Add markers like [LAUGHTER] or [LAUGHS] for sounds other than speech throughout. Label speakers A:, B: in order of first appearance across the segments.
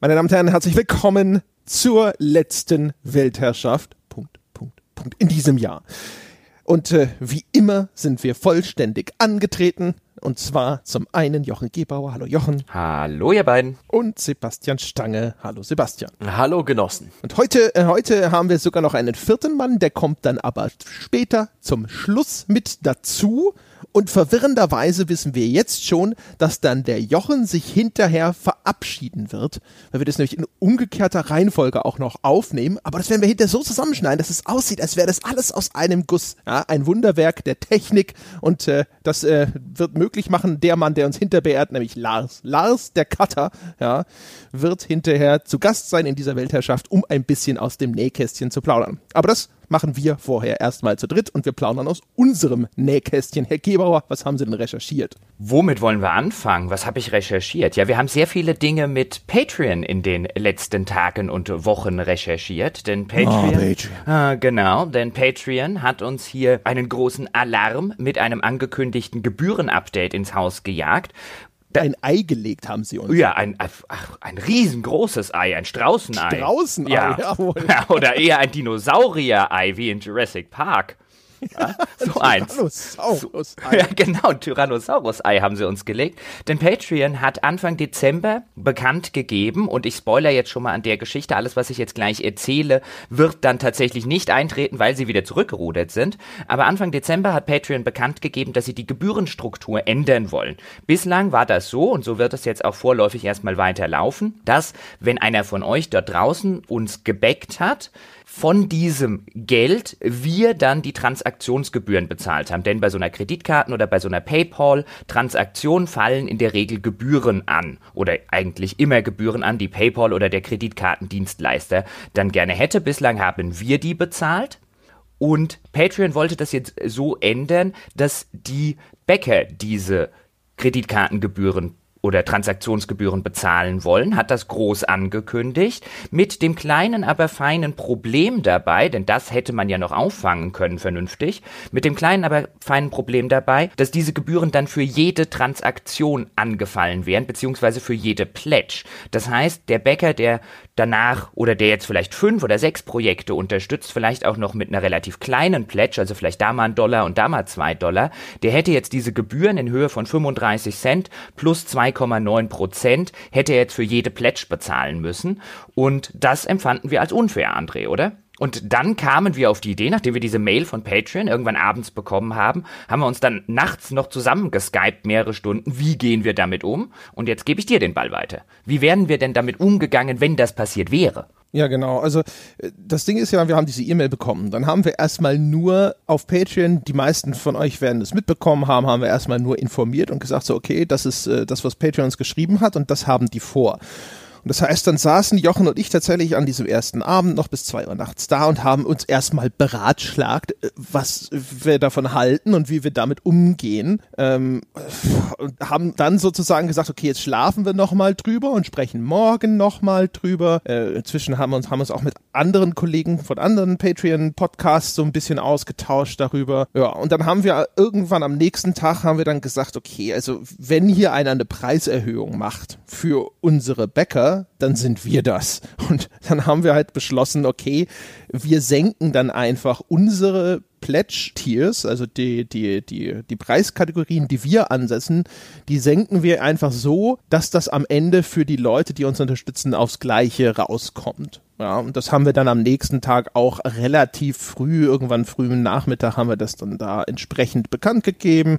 A: Meine Damen und Herren, herzlich willkommen zur letzten Weltherrschaft. Punkt, Punkt, Punkt. In diesem Jahr. Und äh, wie immer sind wir vollständig angetreten. Und zwar zum einen Jochen Gebauer. Hallo Jochen.
B: Hallo ihr beiden.
A: Und Sebastian Stange. Hallo Sebastian.
C: Hallo Genossen.
A: Und heute, äh, heute haben wir sogar noch einen vierten Mann, der kommt dann aber später zum Schluss mit dazu. Und verwirrenderweise wissen wir jetzt schon, dass dann der Jochen sich hinterher verabschieden wird, weil wir das nämlich in umgekehrter Reihenfolge auch noch aufnehmen. Aber das werden wir hinterher so zusammenschneiden, dass es aussieht, als wäre das alles aus einem Guss. Ja, ein Wunderwerk der Technik. Und äh, das äh, wird möglich machen, der Mann, der uns hinterbeehrt, nämlich Lars. Lars, der Cutter, ja, wird hinterher zu Gast sein in dieser Weltherrschaft, um ein bisschen aus dem Nähkästchen zu plaudern. Aber das machen wir vorher erstmal zu dritt und wir plaudern aus unserem Nähkästchen. Herr Gebauer, was haben Sie denn recherchiert?
B: Womit wollen wir anfangen? Was habe ich recherchiert? Ja, wir haben sehr viele Dinge mit Patreon in den letzten Tagen und Wochen recherchiert, denn Patreon, oh, Patreon. Äh, genau, denn Patreon hat uns hier einen großen Alarm mit einem angekündigten Gebührenupdate ins Haus gejagt
A: ein Ei gelegt haben sie uns.
B: Ja, ein, ach, ein riesengroßes Ei, ein Straußenei.
A: Straußenei,
B: ja. jawohl. Ja, [LAUGHS] oder eher ein Dinosaurier-Ei wie in Jurassic Park. Ja, [LAUGHS] so eins. Tyrannosaurus -Ei. Ja, genau, Tyrannosaurus-Ei haben sie uns gelegt. Denn Patreon hat Anfang Dezember bekannt gegeben, und ich spoiler jetzt schon mal an der Geschichte, alles, was ich jetzt gleich erzähle, wird dann tatsächlich nicht eintreten, weil sie wieder zurückgerudert sind. Aber Anfang Dezember hat Patreon bekannt gegeben, dass sie die Gebührenstruktur ändern wollen. Bislang war das so, und so wird es jetzt auch vorläufig erstmal weiterlaufen, dass, wenn einer von euch dort draußen uns gebackt hat, von diesem Geld wir dann die Transaktionsgebühren bezahlt haben. Denn bei so einer Kreditkarten- oder bei so einer PayPal-Transaktion fallen in der Regel Gebühren an. Oder eigentlich immer Gebühren an, die PayPal oder der Kreditkartendienstleister dann gerne hätte. Bislang haben wir die bezahlt. Und Patreon wollte das jetzt so ändern, dass die Bäcker diese Kreditkartengebühren oder Transaktionsgebühren bezahlen wollen, hat das groß angekündigt, mit dem kleinen, aber feinen Problem dabei, denn das hätte man ja noch auffangen können vernünftig, mit dem kleinen, aber feinen Problem dabei, dass diese Gebühren dann für jede Transaktion angefallen wären, beziehungsweise für jede Pledge. Das heißt, der Bäcker, der danach oder der jetzt vielleicht fünf oder sechs Projekte unterstützt, vielleicht auch noch mit einer relativ kleinen Pledge, also vielleicht da mal ein Dollar und da mal zwei Dollar, der hätte jetzt diese Gebühren in Höhe von 35 Cent plus 2,9 Prozent, hätte er jetzt für jede Pledge bezahlen müssen. Und das empfanden wir als unfair, André, oder? Und dann kamen wir auf die Idee, nachdem wir diese Mail von Patreon irgendwann abends bekommen haben, haben wir uns dann nachts noch zusammengeskypt mehrere Stunden. Wie gehen wir damit um? Und jetzt gebe ich dir den Ball weiter. Wie wären wir denn damit umgegangen, wenn das passiert wäre?
A: Ja, genau. Also äh, das Ding ist ja, wir haben diese E-Mail bekommen. Dann haben wir erstmal nur auf Patreon, die meisten von euch werden es mitbekommen haben, haben wir erstmal nur informiert und gesagt, so, okay, das ist äh, das, was Patreon uns geschrieben hat und das haben die vor. Und das heißt, dann saßen Jochen und ich tatsächlich an diesem ersten Abend noch bis zwei Uhr nachts da und haben uns erstmal beratschlagt, äh, was wir davon halten und wie wir damit umgehen. Ähm, und haben dann sozusagen gesagt, okay, jetzt schlafen wir nochmal drüber und sprechen morgen nochmal drüber. Äh, inzwischen haben wir uns, haben uns auch mit anderen Kollegen von anderen Patreon-Podcasts so ein bisschen ausgetauscht darüber. Ja, und dann haben wir irgendwann am nächsten Tag haben wir dann gesagt, okay, also wenn hier einer eine Preiserhöhung macht für unsere Bäcker, dann sind wir das. Und dann haben wir halt beschlossen, okay, wir senken dann einfach unsere Pledge-Tiers, also die, die, die, die Preiskategorien, die wir ansetzen, die senken wir einfach so, dass das am Ende für die Leute, die uns unterstützen, aufs Gleiche rauskommt. Ja, und das haben wir dann am nächsten Tag auch relativ früh, irgendwann früh im Nachmittag haben wir das dann da entsprechend bekannt gegeben.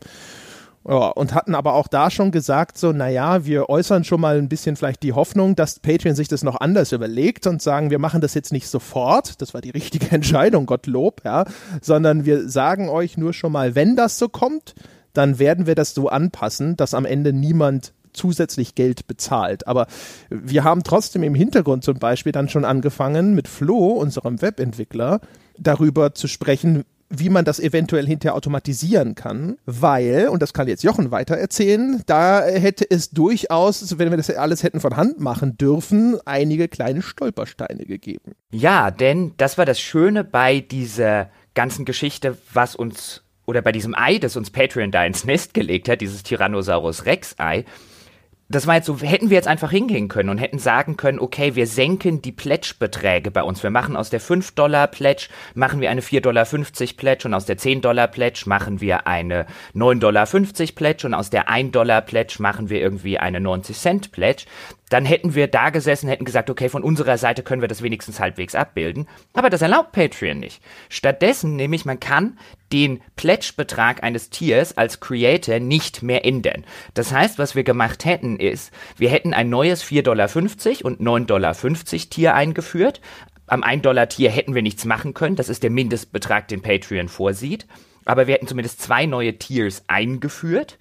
A: Ja, und hatten aber auch da schon gesagt, so, naja, wir äußern schon mal ein bisschen vielleicht die Hoffnung, dass Patreon sich das noch anders überlegt und sagen, wir machen das jetzt nicht sofort, das war die richtige [LAUGHS] Entscheidung, Gottlob, ja, sondern wir sagen euch nur schon mal, wenn das so kommt, dann werden wir das so anpassen, dass am Ende niemand zusätzlich Geld bezahlt. Aber wir haben trotzdem im Hintergrund zum Beispiel dann schon angefangen, mit Flo, unserem Webentwickler, darüber zu sprechen, wie man das eventuell hinterher automatisieren kann, weil, und das kann jetzt Jochen weiter erzählen, da hätte es durchaus, wenn wir das alles hätten von Hand machen dürfen, einige kleine Stolpersteine gegeben.
B: Ja, denn das war das Schöne bei dieser ganzen Geschichte, was uns, oder bei diesem Ei, das uns Patreon da ins Nest gelegt hat, dieses Tyrannosaurus Rex Ei, das war jetzt so, hätten wir jetzt einfach hingehen können und hätten sagen können, okay, wir senken die Pledge-Beträge bei uns. Wir machen aus der 5-Dollar-Pledge, machen wir eine 4,50 Dollar Pledge und aus der 10 Dollar Pledge machen wir eine 9,50 Dollar Pledge und aus der 1 Dollar Pledge machen wir irgendwie eine 90 Cent Pledge dann hätten wir da gesessen, hätten gesagt, okay, von unserer Seite können wir das wenigstens halbwegs abbilden. Aber das erlaubt Patreon nicht. Stattdessen nämlich, man kann den Pledge-Betrag eines Tiers als Creator nicht mehr ändern. Das heißt, was wir gemacht hätten ist, wir hätten ein neues 4,50 Dollar und 9,50 Dollar Tier eingeführt. Am 1 Dollar Tier hätten wir nichts machen können. Das ist der Mindestbetrag, den Patreon vorsieht. Aber wir hätten zumindest zwei neue Tiers eingeführt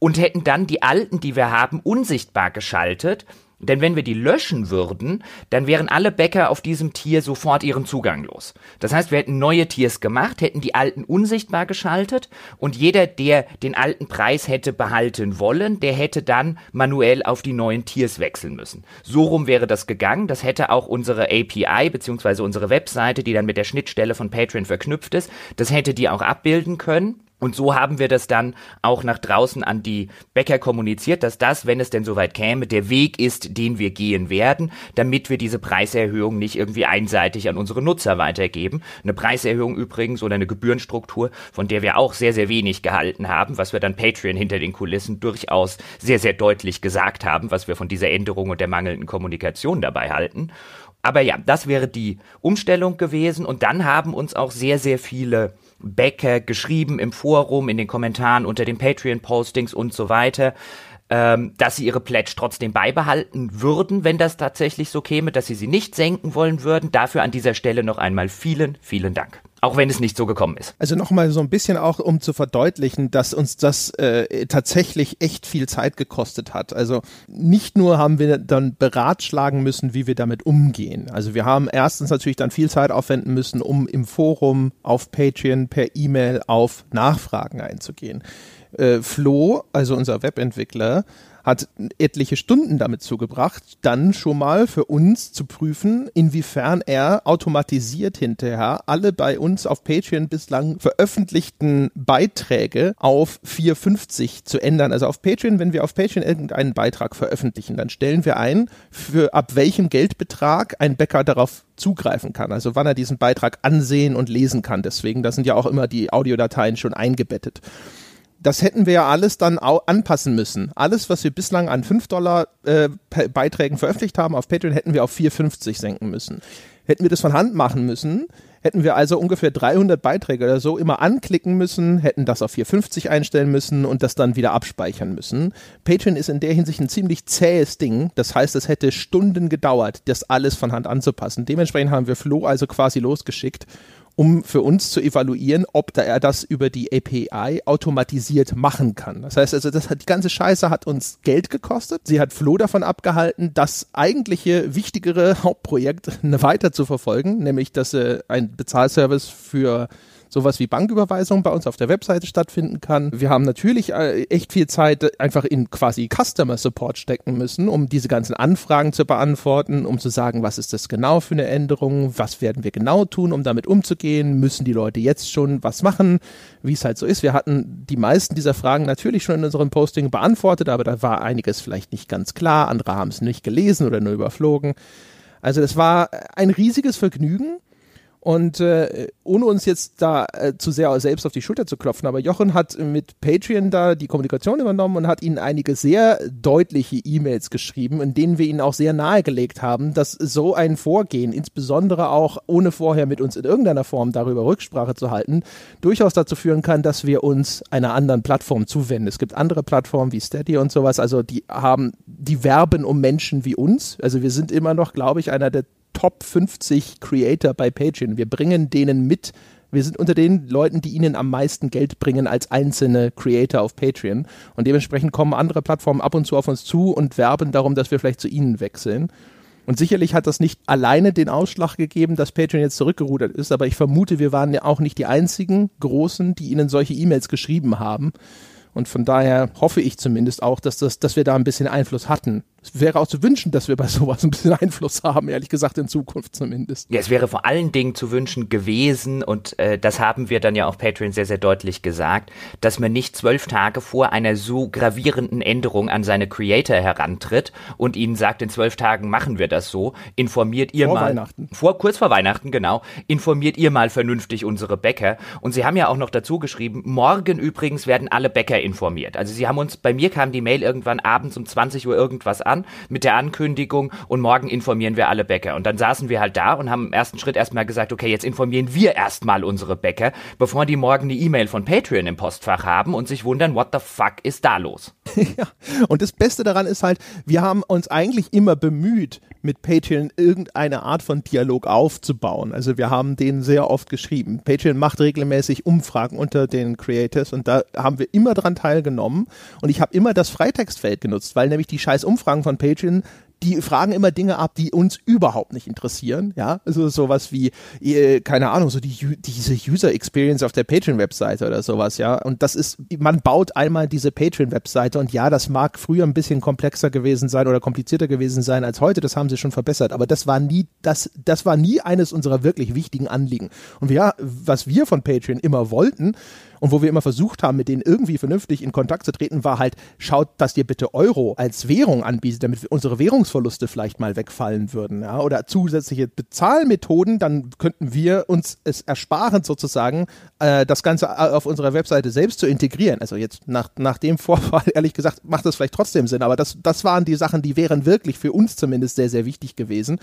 B: und hätten dann die alten, die wir haben, unsichtbar geschaltet. Denn wenn wir die löschen würden, dann wären alle Bäcker auf diesem Tier sofort ihren Zugang los. Das heißt, wir hätten neue Tiers gemacht, hätten die alten unsichtbar geschaltet und jeder, der den alten Preis hätte behalten wollen, der hätte dann manuell auf die neuen Tiers wechseln müssen. So rum wäre das gegangen. Das hätte auch unsere API bzw. unsere Webseite, die dann mit der Schnittstelle von Patreon verknüpft ist, das hätte die auch abbilden können. Und so haben wir das dann auch nach draußen an die Bäcker kommuniziert, dass das, wenn es denn soweit käme, der Weg ist, den wir gehen werden, damit wir diese Preiserhöhung nicht irgendwie einseitig an unsere Nutzer weitergeben. Eine Preiserhöhung übrigens oder eine Gebührenstruktur, von der wir auch sehr, sehr wenig gehalten haben, was wir dann Patreon hinter den Kulissen durchaus sehr, sehr deutlich gesagt haben, was wir von dieser Änderung und der mangelnden Kommunikation dabei halten. Aber ja, das wäre die Umstellung gewesen und dann haben uns auch sehr, sehr viele Bäcker geschrieben im Forum, in den Kommentaren unter den Patreon-Postings und so weiter, ähm, dass sie ihre Pledge trotzdem beibehalten würden, wenn das tatsächlich so käme, dass sie sie nicht senken wollen würden. Dafür an dieser Stelle noch einmal vielen, vielen Dank. Auch wenn es nicht so gekommen ist.
A: Also nochmal so ein bisschen auch, um zu verdeutlichen, dass uns das äh, tatsächlich echt viel Zeit gekostet hat. Also nicht nur haben wir dann beratschlagen müssen, wie wir damit umgehen. Also wir haben erstens natürlich dann viel Zeit aufwenden müssen, um im Forum, auf Patreon, per E-Mail auf Nachfragen einzugehen. Äh, Flo, also unser Webentwickler, hat etliche Stunden damit zugebracht, dann schon mal für uns zu prüfen, inwiefern er automatisiert hinterher alle bei uns auf Patreon bislang veröffentlichten Beiträge auf 450 zu ändern. Also auf Patreon, wenn wir auf Patreon irgendeinen Beitrag veröffentlichen, dann stellen wir ein, für ab welchem Geldbetrag ein Bäcker darauf zugreifen kann, also wann er diesen Beitrag ansehen und lesen kann. Deswegen, da sind ja auch immer die Audiodateien schon eingebettet das hätten wir ja alles dann anpassen müssen. Alles, was wir bislang an 5 Dollar äh, Beiträgen veröffentlicht haben auf Patreon, hätten wir auf 4,50 senken müssen. Hätten wir das von Hand machen müssen, hätten wir also ungefähr 300 Beiträge oder so immer anklicken müssen, hätten das auf 4,50 einstellen müssen und das dann wieder abspeichern müssen. Patreon ist in der Hinsicht ein ziemlich zähes Ding. Das heißt, es hätte Stunden gedauert, das alles von Hand anzupassen. Dementsprechend haben wir Flo also quasi losgeschickt um für uns zu evaluieren, ob da er das über die API automatisiert machen kann. Das heißt also, das hat, die ganze Scheiße hat uns Geld gekostet. Sie hat Flo davon abgehalten, das eigentliche wichtigere [LAUGHS] Hauptprojekt weiter zu verfolgen, nämlich dass äh, ein Bezahlservice für sowas wie Banküberweisung bei uns auf der Webseite stattfinden kann. Wir haben natürlich äh, echt viel Zeit einfach in quasi Customer Support stecken müssen, um diese ganzen Anfragen zu beantworten, um zu sagen, was ist das genau für eine Änderung, was werden wir genau tun, um damit umzugehen, müssen die Leute jetzt schon was machen, wie es halt so ist. Wir hatten die meisten dieser Fragen natürlich schon in unserem Posting beantwortet, aber da war einiges vielleicht nicht ganz klar, andere haben es nicht gelesen oder nur überflogen. Also es war ein riesiges Vergnügen und äh, ohne uns jetzt da äh, zu sehr selbst auf die Schulter zu klopfen, aber Jochen hat mit Patreon da die Kommunikation übernommen und hat ihnen einige sehr deutliche E-Mails geschrieben, in denen wir ihnen auch sehr nahegelegt haben, dass so ein Vorgehen, insbesondere auch ohne vorher mit uns in irgendeiner Form darüber Rücksprache zu halten, durchaus dazu führen kann, dass wir uns einer anderen Plattform zuwenden. Es gibt andere Plattformen wie Steady und sowas, also die haben, die werben um Menschen wie uns. Also wir sind immer noch, glaube ich, einer der Top 50 Creator bei Patreon. Wir bringen denen mit, wir sind unter den Leuten, die ihnen am meisten Geld bringen als einzelne Creator auf Patreon. Und dementsprechend kommen andere Plattformen ab und zu auf uns zu und werben darum, dass wir vielleicht zu ihnen wechseln. Und sicherlich hat das nicht alleine den Ausschlag gegeben, dass Patreon jetzt zurückgerudert ist, aber ich vermute, wir waren ja auch nicht die einzigen Großen, die ihnen solche E-Mails geschrieben haben. Und von daher hoffe ich zumindest auch, dass, das, dass wir da ein bisschen Einfluss hatten. Es wäre auch zu wünschen, dass wir bei sowas ein bisschen Einfluss haben, ehrlich gesagt, in Zukunft zumindest.
B: Ja, es wäre vor allen Dingen zu wünschen gewesen, und äh, das haben wir dann ja auf Patreon sehr, sehr deutlich gesagt, dass man nicht zwölf Tage vor einer so gravierenden Änderung an seine Creator herantritt und ihnen sagt, in zwölf Tagen machen wir das so, informiert ihr
A: vor
B: mal.
A: Weihnachten.
B: Vor, kurz vor Weihnachten, genau. Informiert ihr mal vernünftig unsere Bäcker. Und sie haben ja auch noch dazu geschrieben, morgen übrigens werden alle Bäcker informiert. Also sie haben uns, bei mir kam die Mail irgendwann abends um 20 Uhr irgendwas an mit der Ankündigung und morgen informieren wir alle Bäcker. Und dann saßen wir halt da und haben im ersten Schritt erstmal gesagt, okay, jetzt informieren wir erstmal unsere Bäcker, bevor die morgen eine E-Mail von Patreon im Postfach haben und sich wundern, what the fuck ist da los? [LAUGHS]
A: ja, und das Beste daran ist halt, wir haben uns eigentlich immer bemüht, mit Patreon irgendeine Art von Dialog aufzubauen. Also wir haben denen sehr oft geschrieben. Patreon macht regelmäßig Umfragen unter den Creators und da haben wir immer dran teilgenommen und ich habe immer das Freitextfeld genutzt, weil nämlich die scheiß Umfragen von Patreon die fragen immer Dinge ab, die uns überhaupt nicht interessieren, ja, also sowas wie, äh, keine Ahnung, so die, diese User Experience auf der Patreon-Webseite oder sowas, ja, und das ist, man baut einmal diese Patreon-Webseite und ja, das mag früher ein bisschen komplexer gewesen sein oder komplizierter gewesen sein als heute, das haben sie schon verbessert, aber das war nie, das, das war nie eines unserer wirklich wichtigen Anliegen. Und ja, was wir von Patreon immer wollten, und wo wir immer versucht haben, mit denen irgendwie vernünftig in Kontakt zu treten, war halt, schaut, dass ihr bitte Euro als Währung anbietet, damit unsere Währungsverluste vielleicht mal wegfallen würden. Ja? Oder zusätzliche Bezahlmethoden, dann könnten wir uns es ersparen, sozusagen, äh, das Ganze äh, auf unserer Webseite selbst zu integrieren. Also jetzt nach, nach dem Vorfall, [LAUGHS] ehrlich gesagt, macht das vielleicht trotzdem Sinn, aber das, das waren die Sachen, die wären wirklich für uns zumindest sehr, sehr wichtig gewesen.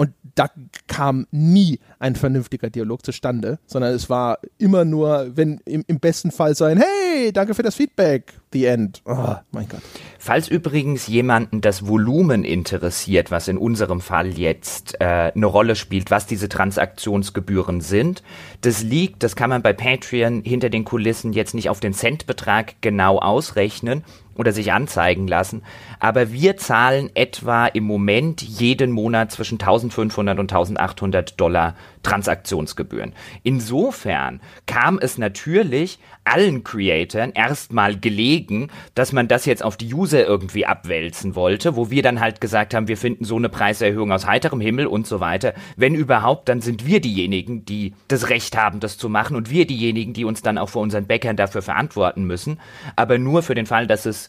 A: Und da kam nie ein vernünftiger Dialog zustande, sondern es war immer nur, wenn im, im besten Fall so ein Hey, danke für das Feedback, the end. Oh, mein Gott.
B: Falls übrigens jemanden das Volumen interessiert, was in unserem Fall jetzt äh, eine Rolle spielt, was diese Transaktionsgebühren sind, das liegt, das kann man bei Patreon hinter den Kulissen jetzt nicht auf den Centbetrag genau ausrechnen, oder sich anzeigen lassen. Aber wir zahlen etwa im Moment jeden Monat zwischen 1500 und 1800 Dollar Transaktionsgebühren. Insofern kam es natürlich allen Creatoren erstmal gelegen, dass man das jetzt auf die User irgendwie abwälzen wollte, wo wir dann halt gesagt haben, wir finden so eine Preiserhöhung aus heiterem Himmel und so weiter. Wenn überhaupt, dann sind wir diejenigen, die das Recht haben, das zu machen und wir diejenigen, die uns dann auch vor unseren Bäckern dafür verantworten müssen. Aber nur für den Fall, dass es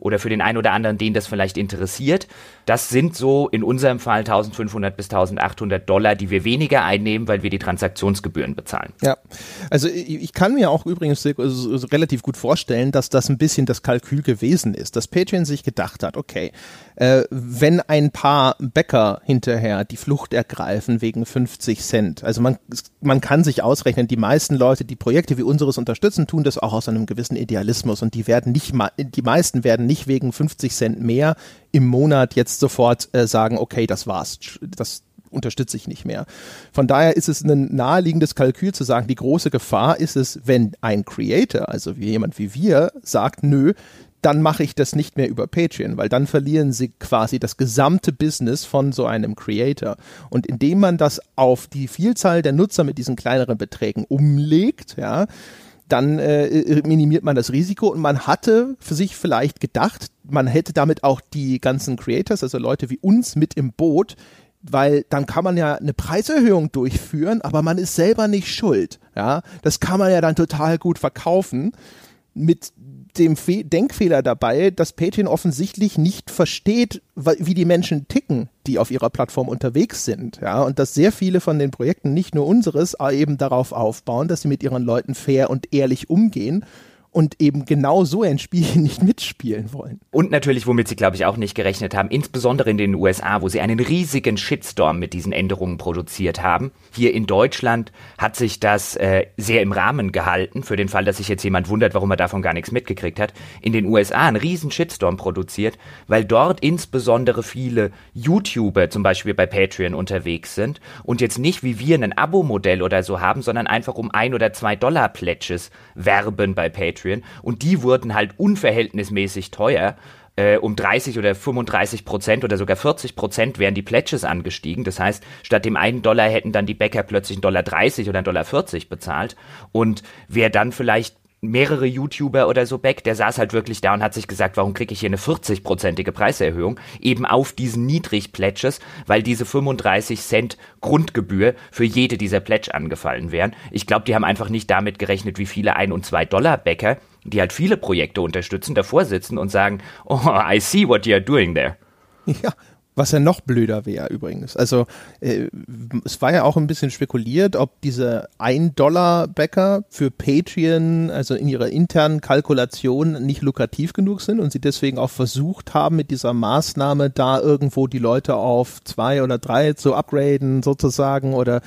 B: oder für den einen oder anderen, den das vielleicht interessiert. Das sind so in unserem Fall 1500 bis 1800 Dollar, die wir weniger einnehmen, weil wir die Transaktionsgebühren bezahlen.
A: Ja, also ich kann mir auch übrigens relativ gut vorstellen, dass das ein bisschen das Kalkül gewesen ist, dass Patreon sich gedacht hat, okay, äh, wenn ein paar Bäcker hinterher die Flucht ergreifen wegen 50 Cent, also man, man kann sich ausrechnen, die meisten Leute, die Projekte wie unseres unterstützen, tun das auch aus einem gewissen Idealismus und die werden nicht, die meisten werden nicht wegen 50 Cent mehr im Monat jetzt sofort äh, sagen, okay, das war's, das unterstütze ich nicht mehr. Von daher ist es ein naheliegendes Kalkül zu sagen, die große Gefahr ist es, wenn ein Creator, also jemand wie wir, sagt, nö, dann mache ich das nicht mehr über Patreon, weil dann verlieren sie quasi das gesamte Business von so einem Creator. Und indem man das auf die Vielzahl der Nutzer mit diesen kleineren Beträgen umlegt, ja, dann äh, minimiert man das Risiko und man hatte für sich vielleicht gedacht, man hätte damit auch die ganzen Creators, also Leute wie uns mit im Boot, weil dann kann man ja eine Preiserhöhung durchführen, aber man ist selber nicht schuld. Ja, das kann man ja dann total gut verkaufen mit dem Fe Denkfehler dabei, dass Patreon offensichtlich nicht versteht, wie die Menschen ticken, die auf ihrer Plattform unterwegs sind. Ja, und dass sehr viele von den Projekten, nicht nur unseres, eben darauf aufbauen, dass sie mit ihren Leuten fair und ehrlich umgehen und eben genau so ein Spiel [LAUGHS] nicht mitspielen wollen.
B: Und natürlich, womit sie, glaube ich, auch nicht gerechnet haben, insbesondere in den USA, wo sie einen riesigen Shitstorm mit diesen Änderungen produziert haben. Hier in Deutschland hat sich das äh, sehr im Rahmen gehalten, für den Fall, dass sich jetzt jemand wundert, warum er davon gar nichts mitgekriegt hat. In den USA einen riesen Shitstorm produziert, weil dort insbesondere viele YouTuber zum Beispiel bei Patreon unterwegs sind und jetzt nicht wie wir ein Abo-Modell oder so haben, sondern einfach um ein oder zwei Dollar Pledges werben bei Patreon Patreon und die wurden halt unverhältnismäßig teuer. Äh, um 30 oder 35 Prozent oder sogar 40 Prozent wären die Pledges angestiegen. Das heißt, statt dem einen Dollar hätten dann die Bäcker plötzlich einen Dollar 30 oder einen Dollar 40 bezahlt. Und wer dann vielleicht mehrere YouTuber oder so back, der saß halt wirklich da und hat sich gesagt, warum kriege ich hier eine 40-prozentige Preiserhöhung? Eben auf diesen Niedrig-Pledges, weil diese 35 Cent Grundgebühr für jede dieser Pledge angefallen wären. Ich glaube, die haben einfach nicht damit gerechnet, wie viele 1 und 2 Dollar Bäcker, die halt viele Projekte unterstützen, davor sitzen und sagen, oh, I see what you're doing there.
A: Ja, was ja noch blöder wäre übrigens. Also äh, es war ja auch ein bisschen spekuliert, ob diese 1-Dollar-Bäcker für Patreon, also in ihrer internen Kalkulation, nicht lukrativ genug sind und sie deswegen auch versucht haben, mit dieser Maßnahme da irgendwo die Leute auf zwei oder drei zu upgraden sozusagen oder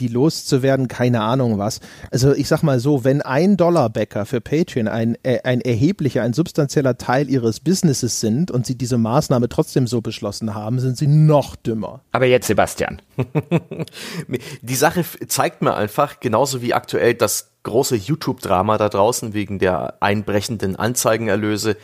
A: die loszuwerden, keine Ahnung was. Also ich sag mal so, wenn ein Dollarbäcker für Patreon ein, äh, ein erheblicher, ein substanzieller Teil ihres Businesses sind und sie diese Maßnahme trotzdem so beschlossen haben, sind sie noch dümmer.
B: Aber jetzt Sebastian. [LAUGHS]
C: die Sache zeigt mir einfach, genauso wie aktuell das große YouTube-Drama da draußen wegen der einbrechenden Anzeigenerlöse,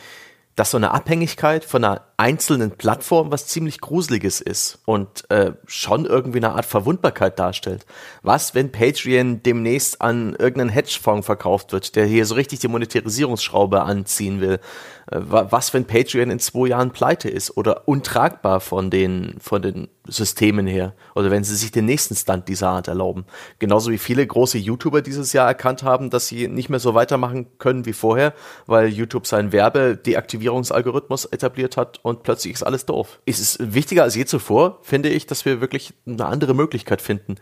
C: dass so eine Abhängigkeit von einer einzelnen Plattform was ziemlich Gruseliges ist und äh, schon irgendwie eine Art Verwundbarkeit darstellt. Was, wenn Patreon demnächst an irgendeinen Hedgefonds verkauft wird, der hier so richtig die Monetarisierungsschraube anziehen will? Äh, was, wenn Patreon in zwei Jahren pleite ist oder untragbar von den, von den Systemen her? Oder wenn sie sich den nächsten Stunt dieser Art erlauben? Genauso wie viele große YouTuber dieses Jahr erkannt haben, dass sie nicht mehr so weitermachen können wie vorher, weil YouTube seinen Werbedeaktivierungsalgorithmus etabliert hat und plötzlich ist alles doof. Es ist wichtiger als je zuvor, finde ich, dass wir wirklich eine andere Möglichkeit finden,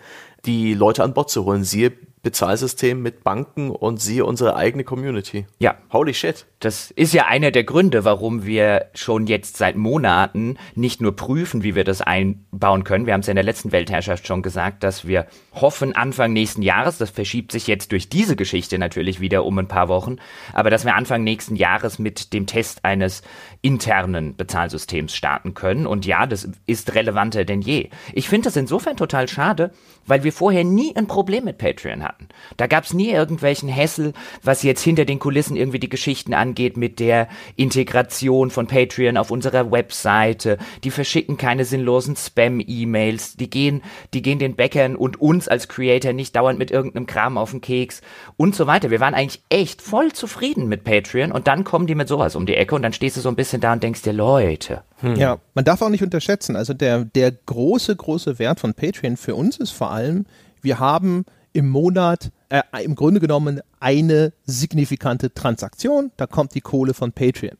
C: die Leute an Bord zu holen. Siehe Bezahlsystem mit Banken und siehe unsere eigene Community.
B: Ja. Holy shit. Das ist ja einer der Gründe, warum wir schon jetzt seit Monaten nicht nur prüfen, wie wir das einbauen können. Wir haben es ja in der letzten Weltherrschaft schon gesagt, dass wir hoffen Anfang nächsten Jahres, das verschiebt sich jetzt durch diese Geschichte natürlich wieder um ein paar Wochen, aber dass wir Anfang nächsten Jahres mit dem Test eines internen Bezahlsystems starten können. Und ja, das ist relevanter denn je. Ich finde das insofern total schade, weil wir vorher nie ein Problem mit Patreon hatten. Da gab es nie irgendwelchen Hessel, was jetzt hinter den Kulissen irgendwie die Geschichten angeht mit der Integration von Patreon auf unserer Webseite. Die verschicken keine sinnlosen Spam-E-Mails. Die gehen, die gehen den Bäckern und uns als Creator nicht dauernd mit irgendeinem Kram auf den Keks und so weiter. Wir waren eigentlich echt voll zufrieden mit Patreon und dann kommen die mit sowas um die Ecke und dann stehst du so ein bisschen da und denkst dir, Leute.
A: Hm. Ja, man darf auch nicht unterschätzen. Also der, der große, große Wert von Patreon für uns ist vor allem, wir haben im Monat äh, im Grunde genommen eine signifikante Transaktion, da kommt die Kohle von Patreon.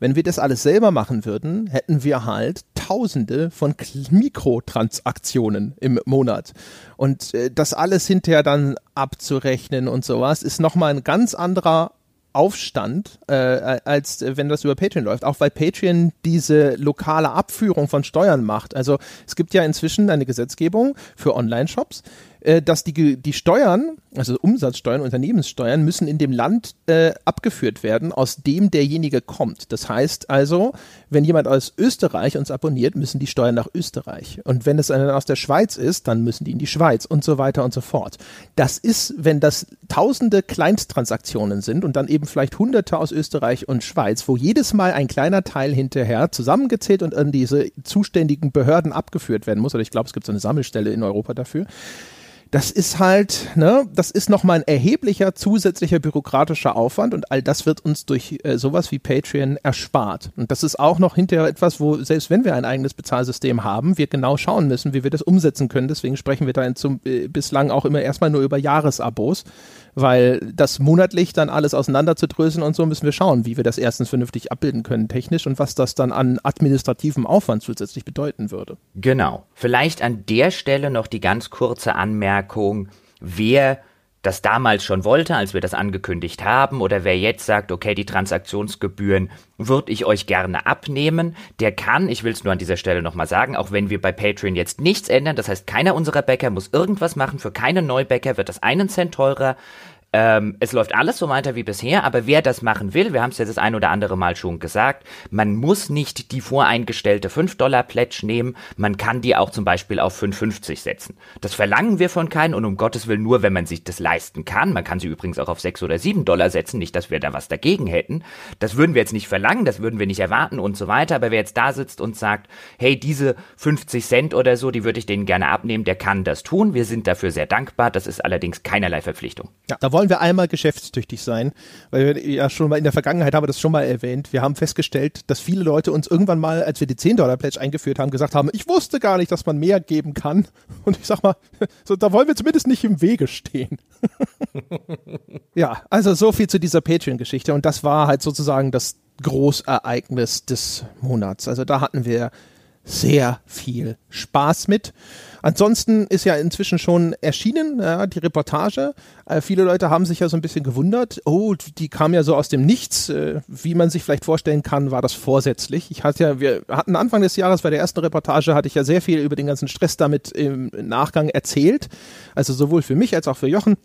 A: Wenn wir das alles selber machen würden, hätten wir halt Tausende von Mikrotransaktionen im Monat. Und äh, das alles hinterher dann abzurechnen und sowas, ist nochmal ein ganz anderer Aufstand, äh, als wenn das über Patreon läuft. Auch weil Patreon diese lokale Abführung von Steuern macht. Also es gibt ja inzwischen eine Gesetzgebung für Online-Shops, äh, dass die, die Steuern, also Umsatzsteuern, Unternehmenssteuern, müssen in dem Land äh, abgeführt werden, aus dem derjenige kommt. Das heißt also, wenn jemand aus Österreich uns abonniert, müssen die Steuern nach Österreich. Und wenn es einer aus der Schweiz ist, dann müssen die in die Schweiz und so weiter und so fort. Das ist, wenn das tausende Kleinsttransaktionen sind und dann eben vielleicht hunderte aus Österreich und Schweiz, wo jedes Mal ein kleiner Teil hinterher zusammengezählt und an diese zuständigen Behörden abgeführt werden muss, oder ich glaube, es gibt so eine Sammelstelle in Europa dafür, das ist halt, ne, das ist nochmal ein erheblicher zusätzlicher bürokratischer Aufwand und all das wird uns durch äh, sowas wie Patreon erspart. Und das ist auch noch hinterher etwas, wo selbst wenn wir ein eigenes Bezahlsystem haben, wir genau schauen müssen, wie wir das umsetzen können. Deswegen sprechen wir da zum, äh, bislang auch immer erstmal nur über Jahresabos weil das monatlich dann alles auseinanderzudröseln und so müssen wir schauen, wie wir das erstens vernünftig abbilden können technisch und was das dann an administrativem Aufwand zusätzlich bedeuten würde.
B: Genau. Vielleicht an der Stelle noch die ganz kurze Anmerkung, wer das damals schon wollte, als wir das angekündigt haben, oder wer jetzt sagt, okay, die Transaktionsgebühren würde ich euch gerne abnehmen, der kann, ich will es nur an dieser Stelle nochmal sagen, auch wenn wir bei Patreon jetzt nichts ändern, das heißt, keiner unserer Bäcker muss irgendwas machen, für keinen Neubäcker wird das einen Cent teurer, ähm, es läuft alles so weiter wie bisher, aber wer das machen will, wir haben es ja das ein oder andere Mal schon gesagt, man muss nicht die voreingestellte 5-Dollar-Pledge nehmen, man kann die auch zum Beispiel auf 5,50 setzen. Das verlangen wir von keinen und um Gottes Willen nur, wenn man sich das leisten kann. Man kann sie übrigens auch auf 6 oder 7 Dollar setzen, nicht, dass wir da was dagegen hätten. Das würden wir jetzt nicht verlangen, das würden wir nicht erwarten und so weiter, aber wer jetzt da sitzt und sagt, hey, diese 50 Cent oder so, die würde ich denen gerne abnehmen, der kann das tun. Wir sind dafür sehr dankbar, das ist allerdings keinerlei Verpflichtung.
A: Ja, da wollen wir einmal geschäftstüchtig sein, weil wir ja schon mal in der Vergangenheit haben wir das schon mal erwähnt. Wir haben festgestellt, dass viele Leute uns irgendwann mal, als wir die 10 Dollar Pledge eingeführt haben, gesagt haben, ich wusste gar nicht, dass man mehr geben kann. Und ich sag mal, [LAUGHS] so, da wollen wir zumindest nicht im Wege stehen. [LAUGHS] ja, also so viel zu dieser Patreon-Geschichte und das war halt sozusagen das Großereignis des Monats. Also da hatten wir sehr viel Spaß mit. Ansonsten ist ja inzwischen schon erschienen, ja, die Reportage. Äh, viele Leute haben sich ja so ein bisschen gewundert. Oh, die kam ja so aus dem Nichts. Äh, wie man sich vielleicht vorstellen kann, war das vorsätzlich. Ich hatte ja, wir hatten Anfang des Jahres bei der ersten Reportage hatte ich ja sehr viel über den ganzen Stress damit im Nachgang erzählt. Also sowohl für mich als auch für Jochen.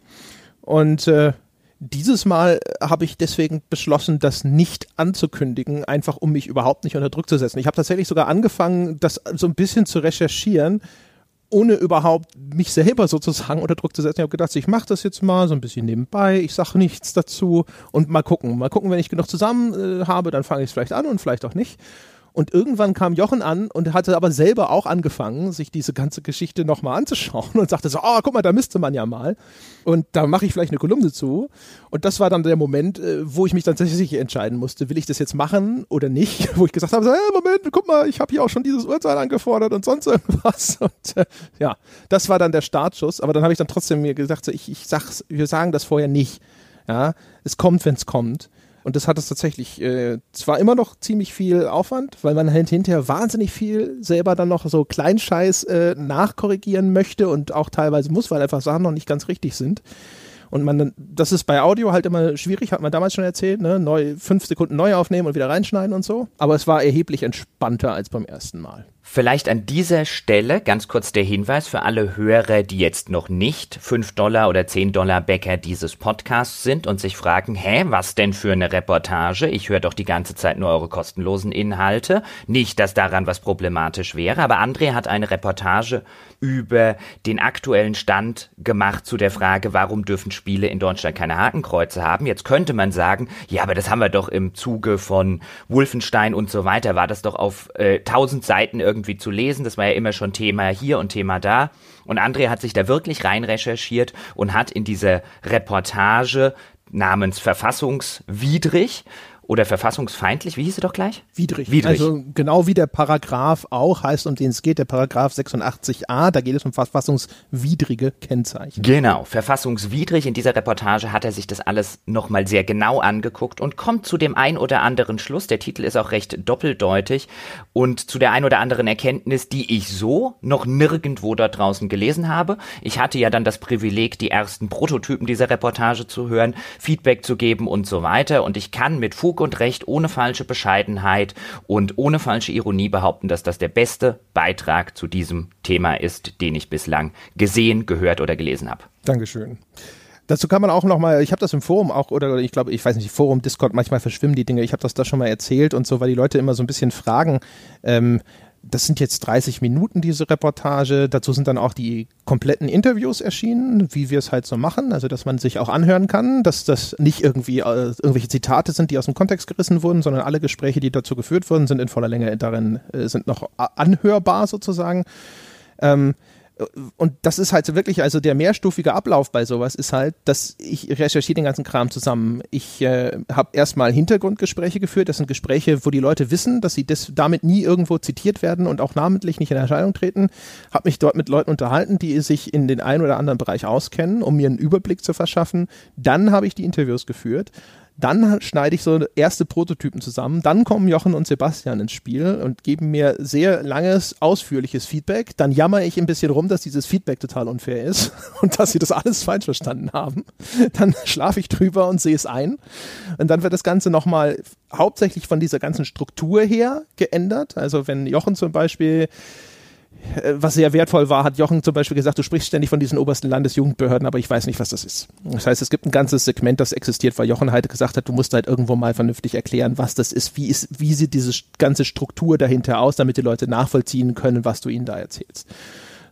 A: Und äh, dieses Mal habe ich deswegen beschlossen, das nicht anzukündigen, einfach um mich überhaupt nicht unter Druck zu setzen. Ich habe tatsächlich sogar angefangen, das so ein bisschen zu recherchieren, ohne überhaupt mich selber sozusagen [LAUGHS] unter Druck zu setzen. Ich habe gedacht, ich mache das jetzt mal so ein bisschen nebenbei, ich sage nichts dazu und mal gucken. Mal gucken, wenn ich genug zusammen äh, habe, dann fange ich es vielleicht an und vielleicht auch nicht. Und irgendwann kam Jochen an und hatte aber selber auch angefangen, sich diese ganze Geschichte nochmal anzuschauen [LAUGHS] und sagte so, oh, guck mal, da müsste man ja mal. Und da mache ich vielleicht eine Kolumne zu. Und das war dann der Moment, äh, wo ich mich dann tatsächlich entscheiden musste, will ich das jetzt machen oder nicht? [LAUGHS] Wo ich gesagt habe, so, hey, Moment, guck mal, ich habe hier auch schon dieses Urteil angefordert und sonst [LAUGHS] irgendwas. Und äh, ja, das war dann der Startschuss. Aber dann habe ich dann trotzdem mir gesagt, so, ich, ich sag's, wir sagen das vorher nicht. Ja, es kommt, wenn es kommt. Und das hat es tatsächlich äh, zwar immer noch ziemlich viel Aufwand, weil man halt hinterher wahnsinnig viel selber dann noch so Kleinscheiß äh, nachkorrigieren möchte und auch teilweise muss, weil einfach Sachen noch nicht ganz richtig sind. Und man, das ist bei Audio halt immer schwierig, hat man damals schon erzählt, ne? Neu, fünf Sekunden neu aufnehmen und wieder reinschneiden und so. Aber es war erheblich entspannter als beim ersten Mal.
B: Vielleicht an dieser Stelle ganz kurz der Hinweis für alle Hörer, die jetzt noch nicht 5 Dollar oder 10 Dollar Bäcker dieses Podcasts sind und sich fragen, hä, was denn für eine Reportage? Ich höre doch die ganze Zeit nur eure kostenlosen Inhalte. Nicht, dass daran was problematisch wäre, aber André hat eine Reportage über den aktuellen Stand gemacht zu der Frage, warum dürfen Spiele in Deutschland keine Hakenkreuze haben. Jetzt könnte man sagen, ja, aber das haben wir doch im Zuge von Wolfenstein und so weiter, war das doch auf äh, 1000 Seiten irgendwie irgendwie zu lesen. Das war ja immer schon Thema hier und Thema da. Und André hat sich da wirklich rein recherchiert und hat in dieser Reportage namens Verfassungswidrig oder verfassungsfeindlich, wie hieß sie doch gleich?
A: Widrig. Widrig. Also genau wie der Paragraph auch heißt, um den es geht, der Paragraph 86a, da geht es um verfassungswidrige Kennzeichen.
B: Genau, verfassungswidrig. In dieser Reportage hat er sich das alles nochmal sehr genau angeguckt und kommt zu dem ein oder anderen Schluss. Der Titel ist auch recht doppeldeutig und zu der ein oder anderen Erkenntnis, die ich so noch nirgendwo dort draußen gelesen habe. Ich hatte ja dann das Privileg, die ersten Prototypen dieser Reportage zu hören, Feedback zu geben und so weiter und ich kann mit Fug Fug und Recht, ohne falsche Bescheidenheit und ohne falsche Ironie behaupten, dass das der beste Beitrag zu diesem Thema ist, den ich bislang gesehen, gehört oder gelesen habe.
A: Dankeschön. Dazu kann man auch noch mal, ich habe das im Forum auch, oder ich glaube, ich weiß nicht, Forum, Discord, manchmal verschwimmen die Dinge. Ich habe das da schon mal erzählt und so, weil die Leute immer so ein bisschen fragen, ähm, das sind jetzt 30 Minuten, diese Reportage. Dazu sind dann auch die kompletten Interviews erschienen, wie wir es halt so machen. Also, dass man sich auch anhören kann, dass das nicht irgendwie äh, irgendwelche Zitate sind, die aus dem Kontext gerissen wurden, sondern alle Gespräche, die dazu geführt wurden, sind in voller Länge darin, äh, sind noch anhörbar sozusagen. Ähm, und das ist halt wirklich, also der mehrstufige Ablauf bei sowas ist halt, dass ich recherchiere den ganzen Kram zusammen. Ich äh, habe erstmal Hintergrundgespräche geführt. Das sind Gespräche, wo die Leute wissen, dass sie das damit nie irgendwo zitiert werden und auch namentlich nicht in Erscheinung treten. Habe mich dort mit Leuten unterhalten, die sich in den einen oder anderen Bereich auskennen, um mir einen Überblick zu verschaffen. Dann habe ich die Interviews geführt. Dann schneide ich so erste Prototypen zusammen. Dann kommen Jochen und Sebastian ins Spiel und geben mir sehr langes, ausführliches Feedback. Dann jammer ich ein bisschen rum, dass dieses Feedback total unfair ist [LAUGHS] und dass sie das alles falsch verstanden haben. Dann schlafe ich drüber und sehe es ein. Und dann wird das Ganze nochmal hauptsächlich von dieser ganzen Struktur her geändert. Also wenn Jochen zum Beispiel was sehr wertvoll war, hat Jochen zum Beispiel gesagt, du sprichst ständig von diesen obersten Landesjugendbehörden, aber ich weiß nicht, was das ist. Das heißt, es gibt ein ganzes Segment, das existiert, weil Jochen halt gesagt hat, du musst halt irgendwo mal vernünftig erklären, was das ist, wie ist, wie sieht diese ganze Struktur dahinter aus, damit die Leute nachvollziehen können, was du ihnen da erzählst.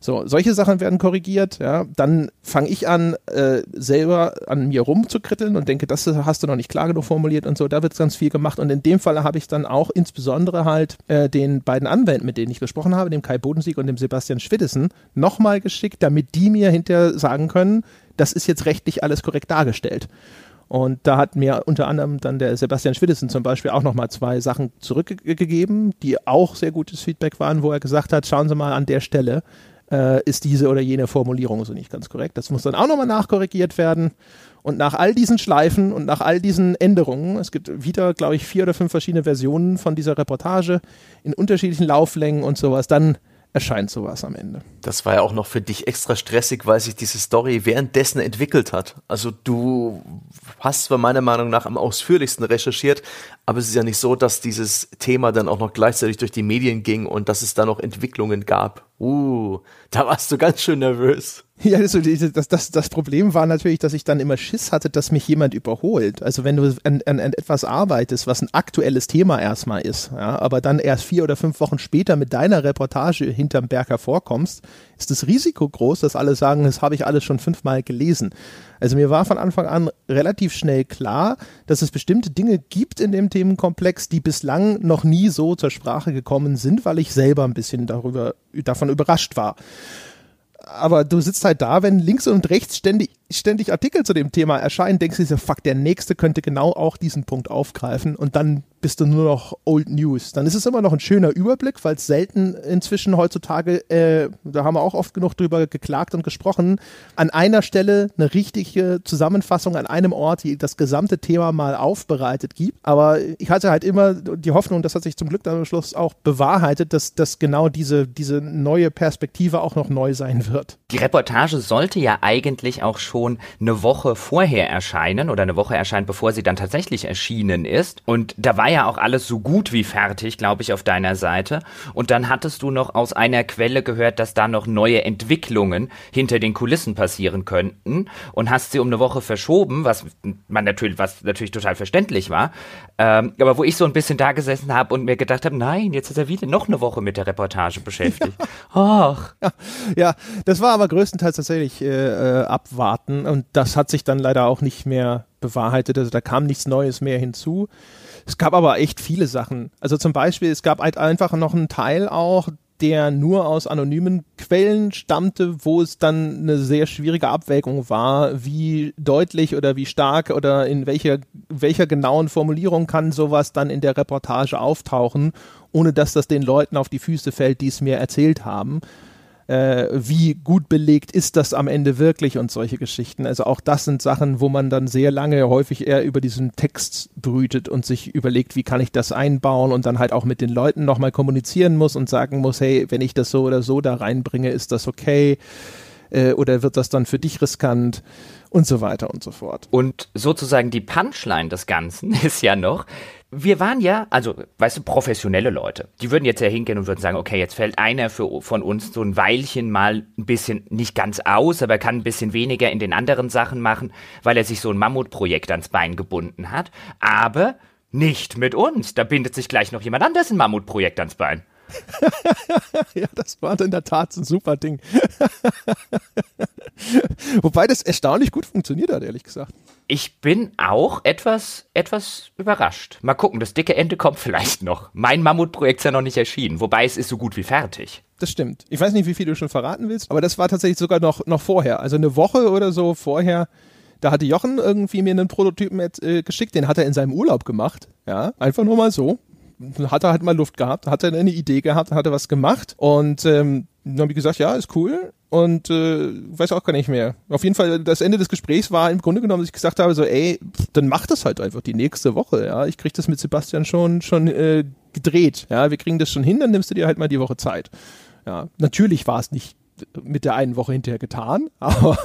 A: So, solche Sachen werden korrigiert, ja. Dann fange ich an, äh, selber an mir rumzukritteln und denke, das hast du noch nicht klar genug formuliert und so. Da wird ganz viel gemacht. Und in dem Fall habe ich dann auch insbesondere halt äh, den beiden Anwälten, mit denen ich gesprochen habe, dem Kai Bodensieg und dem Sebastian Schwiddessen, nochmal geschickt, damit die mir hinterher sagen können, das ist jetzt rechtlich alles korrekt dargestellt. Und da hat mir unter anderem dann der Sebastian Schwiddessen zum Beispiel auch nochmal zwei Sachen zurückgegeben, die auch sehr gutes Feedback waren, wo er gesagt hat, schauen Sie mal an der Stelle, äh, ist diese oder jene Formulierung so nicht ganz korrekt. Das muss dann auch nochmal nachkorrigiert werden. Und nach all diesen Schleifen und nach all diesen Änderungen, es gibt wieder, glaube ich, vier oder fünf verschiedene Versionen von dieser Reportage in unterschiedlichen Lauflängen und sowas, dann erscheint sowas am Ende.
C: Das war ja auch noch für dich extra stressig, weil sich diese Story währenddessen entwickelt hat. Also du hast zwar meiner Meinung nach am ausführlichsten recherchiert, aber es ist ja nicht so, dass dieses Thema dann auch noch gleichzeitig durch die Medien ging und dass es da noch Entwicklungen gab. Uh, da warst du ganz schön nervös. [LAUGHS]
A: Ja, also das, das, das Problem war natürlich, dass ich dann immer Schiss hatte, dass mich jemand überholt. Also wenn du an, an, an etwas arbeitest, was ein aktuelles Thema erstmal ist, ja, aber dann erst vier oder fünf Wochen später mit deiner Reportage hinterm Berg hervorkommst, ist das Risiko groß, dass alle sagen, das habe ich alles schon fünfmal gelesen. Also mir war von Anfang an relativ schnell klar, dass es bestimmte Dinge gibt in dem Themenkomplex, die bislang noch nie so zur Sprache gekommen sind, weil ich selber ein bisschen darüber, davon überrascht war aber du sitzt halt da, wenn links und rechts ständig, ständig Artikel zu dem Thema erscheinen, denkst du dir, fuck, der nächste könnte genau auch diesen Punkt aufgreifen und dann bist du nur noch Old News. Dann ist es immer noch ein schöner Überblick, weil es selten inzwischen heutzutage, äh, da haben wir auch oft genug drüber geklagt und gesprochen, an einer Stelle eine richtige Zusammenfassung an einem Ort, die das gesamte Thema mal aufbereitet gibt. Aber ich hatte halt immer die Hoffnung, das hat sich zum Glück dann am Schluss auch bewahrheitet, dass, dass genau diese, diese neue Perspektive auch noch neu sein wird.
B: Die Reportage sollte ja eigentlich auch schon eine Woche vorher erscheinen oder eine Woche erscheinen, bevor sie dann tatsächlich erschienen ist. Und da war ja auch alles so gut wie fertig, glaube ich, auf deiner Seite. Und dann hattest du noch aus einer Quelle gehört, dass da noch neue Entwicklungen hinter den Kulissen passieren könnten und hast sie um eine Woche verschoben, was man natürlich, was natürlich total verständlich war. Ähm, aber wo ich so ein bisschen da gesessen habe und mir gedacht habe, nein, jetzt ist er wieder noch eine Woche mit der Reportage beschäftigt. [LAUGHS] Ach.
A: Ja, ja, das war aber größtenteils tatsächlich äh, äh, abwarten und das hat sich dann leider auch nicht mehr bewahrheitet. Also da kam nichts Neues mehr hinzu. Es gab aber echt viele Sachen. Also zum Beispiel, es gab halt einfach noch einen Teil auch, der nur aus anonymen Quellen stammte, wo es dann eine sehr schwierige Abwägung war, wie deutlich oder wie stark oder in welcher, welcher genauen Formulierung kann sowas dann in der Reportage auftauchen, ohne dass das den Leuten auf die Füße fällt, die es mir erzählt haben äh, wie gut belegt ist das am Ende wirklich und solche Geschichten. Also auch das sind Sachen, wo man dann sehr lange häufig eher über diesen Text brütet und sich überlegt, wie kann ich das einbauen und dann halt auch mit den Leuten nochmal kommunizieren muss und sagen muss, hey, wenn ich das so oder so da reinbringe, ist das okay? Äh, oder wird das dann für dich riskant? Und so weiter und so fort.
B: Und sozusagen die Punchline des Ganzen [LAUGHS] ist ja noch, wir waren ja, also, weißt du, professionelle Leute. Die würden jetzt ja hingehen und würden sagen, okay, jetzt fällt einer für, von uns so ein Weilchen mal ein bisschen, nicht ganz aus, aber kann ein bisschen weniger in den anderen Sachen machen, weil er sich so ein Mammutprojekt ans Bein gebunden hat. Aber nicht mit uns. Da bindet sich gleich noch jemand anderes ein Mammutprojekt ans Bein. [LAUGHS]
A: ja, das war in der Tat ein super Ding. [LAUGHS] [LAUGHS] Wobei das erstaunlich gut funktioniert hat, ehrlich gesagt.
B: Ich bin auch etwas, etwas überrascht. Mal gucken, das dicke Ende kommt vielleicht noch. Mein Mammutprojekt ist ja noch nicht erschienen, wobei es ist so gut wie fertig.
A: Das stimmt. Ich weiß nicht, wie viel du schon verraten willst, aber das war tatsächlich sogar noch, noch vorher. Also eine Woche oder so vorher. Da hatte Jochen irgendwie mir einen Prototypen äh, geschickt, den hat er in seinem Urlaub gemacht. Ja, einfach nur mal so hat er halt mal Luft gehabt, hat er eine Idee gehabt, hat er was gemacht und ähm, dann habe ich gesagt, ja, ist cool und äh, weiß auch gar nicht mehr. Auf jeden Fall, das Ende des Gesprächs war im Grunde genommen, dass ich gesagt habe, so, ey, dann mach das halt einfach die nächste Woche, ja. Ich krieg das mit Sebastian schon, schon äh, gedreht, ja. Wir kriegen das schon hin, dann nimmst du dir halt mal die Woche Zeit. Ja, natürlich war es nicht mit der einen Woche hinterher getan, [LAUGHS] aber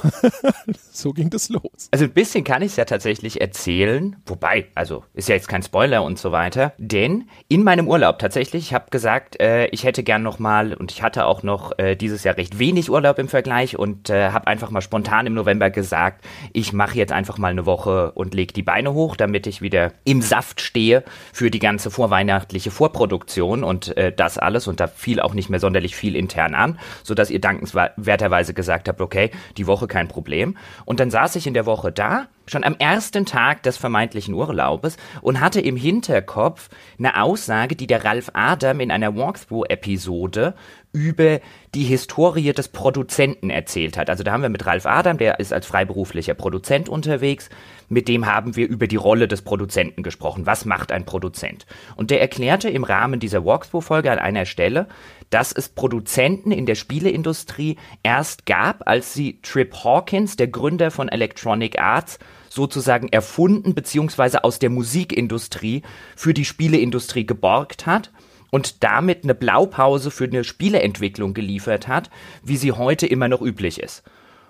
A: so ging das los.
B: Also ein bisschen kann ich es ja tatsächlich erzählen, wobei, also ist ja jetzt kein Spoiler und so weiter, denn in meinem Urlaub tatsächlich, ich habe gesagt, äh, ich hätte gern noch mal und ich hatte auch noch äh, dieses Jahr recht wenig Urlaub im Vergleich und äh, habe einfach mal spontan im November gesagt, ich mache jetzt einfach mal eine Woche und lege die Beine hoch, damit ich wieder im Saft stehe für die ganze vorweihnachtliche Vorproduktion und äh, das alles und da fiel auch nicht mehr sonderlich viel intern an, sodass ihr danken dankenswerterweise gesagt habe, okay, die Woche kein Problem. Und dann saß ich in der Woche da, schon am ersten Tag des vermeintlichen Urlaubes und hatte im Hinterkopf eine Aussage, die der Ralf Adam in einer Walkthrough-Episode über die Historie des Produzenten erzählt hat. Also da haben wir mit Ralf Adam, der ist als freiberuflicher Produzent unterwegs, mit dem haben wir über die Rolle des Produzenten gesprochen. Was macht ein Produzent? Und der erklärte im Rahmen dieser Walkthrough-Folge an einer Stelle, dass es Produzenten in der Spieleindustrie erst gab, als sie Trip Hawkins, der Gründer von Electronic Arts, sozusagen erfunden bzw. aus der Musikindustrie für die Spieleindustrie geborgt hat und damit eine Blaupause für eine Spieleentwicklung geliefert hat, wie sie heute immer noch üblich ist.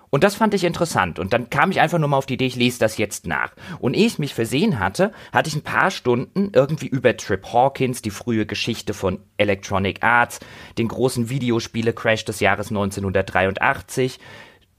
B: Und das fand ich interessant. Und dann kam ich einfach nur mal auf die Idee, ich lese das jetzt nach. Und ehe ich mich versehen hatte, hatte ich ein paar Stunden irgendwie über Trip Hawkins, die frühe Geschichte von Electronic Arts, den großen Videospiele-Crash des Jahres 1983,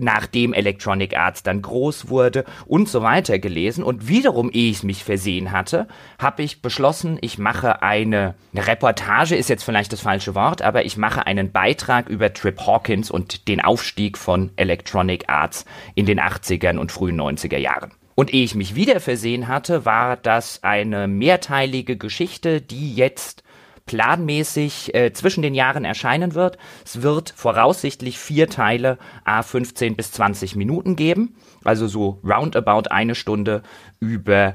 B: nachdem Electronic Arts dann groß wurde und so weiter gelesen. Und wiederum, ehe ich mich versehen hatte, habe ich beschlossen, ich mache eine, eine Reportage, ist jetzt vielleicht das falsche Wort, aber ich mache einen Beitrag über Trip Hawkins und den Aufstieg von Electronic Arts in den 80ern und frühen 90er Jahren. Und ehe ich mich wieder versehen hatte, war das eine mehrteilige Geschichte, die jetzt planmäßig äh, zwischen den Jahren erscheinen wird. Es wird voraussichtlich vier Teile a 15 bis 20 Minuten geben, also so roundabout eine Stunde über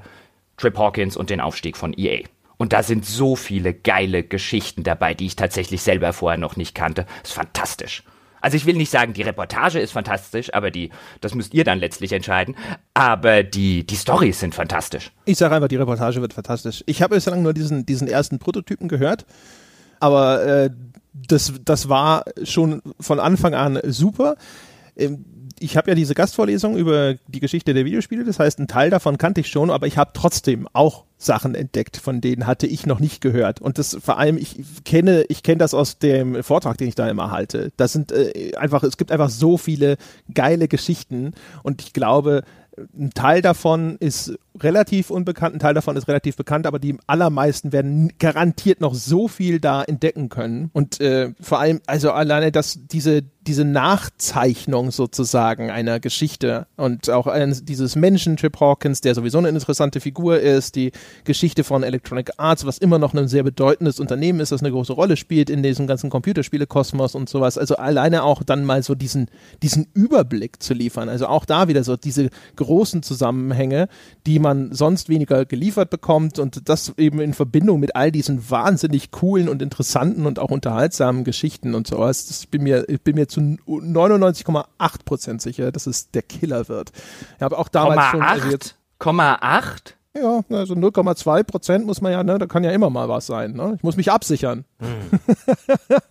B: Trip Hawkins und den Aufstieg von EA. Und da sind so viele geile Geschichten dabei, die ich tatsächlich selber vorher noch nicht kannte. Das ist fantastisch. Also ich will nicht sagen, die Reportage ist fantastisch, aber die, das müsst ihr dann letztlich entscheiden. Aber die, die Storys sind fantastisch.
A: Ich sage einfach, die Reportage wird fantastisch. Ich habe bislang nur diesen, diesen ersten Prototypen gehört, aber äh, das, das war schon von Anfang an super. Ähm, ich habe ja diese Gastvorlesung über die Geschichte der Videospiele, das heißt, ein Teil davon kannte ich schon, aber ich habe trotzdem auch Sachen entdeckt, von denen hatte ich noch nicht gehört. Und das vor allem, ich kenne, ich kenne das aus dem Vortrag, den ich da immer halte. Das sind äh, einfach, es gibt einfach so viele geile Geschichten und ich glaube, ein Teil davon ist relativ unbekannt, ein Teil davon ist relativ bekannt, aber die allermeisten werden garantiert noch so viel da entdecken können. Und äh, vor allem, also alleine, dass diese, diese Nachzeichnung sozusagen einer Geschichte und auch ein, dieses Menschen Trip Hawkins, der sowieso eine interessante Figur ist, die Geschichte von Electronic Arts, was immer noch ein sehr bedeutendes Unternehmen ist, das eine große Rolle spielt in diesem ganzen Computerspiele-Kosmos und sowas. Also alleine auch dann mal so diesen, diesen Überblick zu liefern. Also auch da wieder so diese großen Zusammenhänge, die man sonst weniger geliefert bekommt und das eben in Verbindung mit all diesen wahnsinnig coolen und interessanten und auch unterhaltsamen Geschichten und sowas. Das bin mir, ich bin mir zu 99,8 Prozent sicher, dass es der Killer wird. Ich habe auch damals Komma schon.
B: 8? Also jetzt, Komma 8?
A: Ja, also 0,2 Prozent muss man ja, ne, da kann ja immer mal was sein. Ne? Ich muss mich absichern. Hm.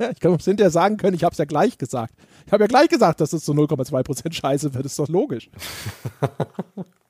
A: [LAUGHS] ich kann uns hinterher sagen können, ich habe es ja gleich gesagt. Ich habe ja gleich gesagt, dass es so 0,2 Prozent Scheiße wird. Ist doch logisch. [LAUGHS]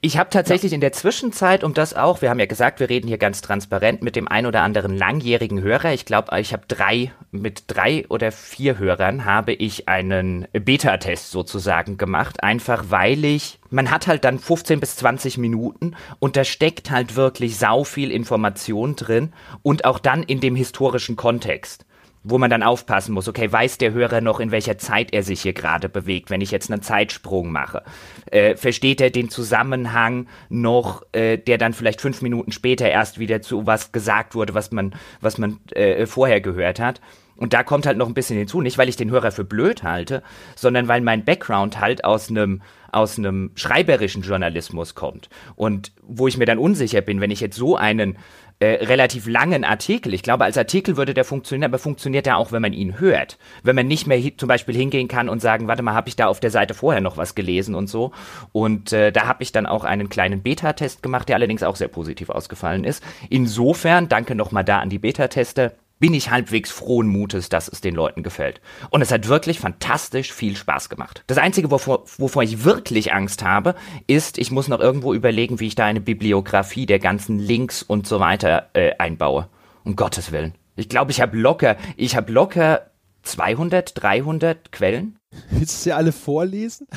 B: Ich habe tatsächlich ja. in der Zwischenzeit, um das auch, wir haben ja gesagt, wir reden hier ganz transparent mit dem ein oder anderen langjährigen Hörer. Ich glaube, ich habe drei, mit drei oder vier Hörern habe ich einen Beta-Test sozusagen gemacht, einfach weil ich, man hat halt dann 15 bis 20 Minuten und da steckt halt wirklich sau viel Information drin und auch dann in dem historischen Kontext wo man dann aufpassen muss, okay, weiß der Hörer noch, in welcher Zeit er sich hier gerade bewegt, wenn ich jetzt einen Zeitsprung mache? Äh, versteht er den Zusammenhang noch, äh, der dann vielleicht fünf Minuten später erst wieder zu was gesagt wurde, was man, was man äh, vorher gehört hat? Und da kommt halt noch ein bisschen hinzu, nicht weil ich den Hörer für blöd halte, sondern weil mein Background halt aus einem aus einem schreiberischen Journalismus kommt und wo ich mir dann unsicher bin, wenn ich jetzt so einen äh, relativ langen Artikel. Ich glaube, als Artikel würde der funktionieren, aber funktioniert er auch, wenn man ihn hört. Wenn man nicht mehr zum Beispiel hingehen kann und sagen, warte mal, habe ich da auf der Seite vorher noch was gelesen und so. Und äh, da habe ich dann auch einen kleinen Beta-Test gemacht, der allerdings auch sehr positiv ausgefallen ist. Insofern, danke nochmal da an die Beta-Tester bin ich halbwegs frohen Mutes, dass es den Leuten gefällt. Und es hat wirklich fantastisch viel Spaß gemacht. Das Einzige, wovor, wovor ich wirklich Angst habe, ist, ich muss noch irgendwo überlegen, wie ich da eine Bibliografie der ganzen Links und so weiter äh, einbaue. Um Gottes Willen. Ich glaube, ich habe locker, ich habe locker 200, 300 Quellen
A: Willst du sie alle vorlesen?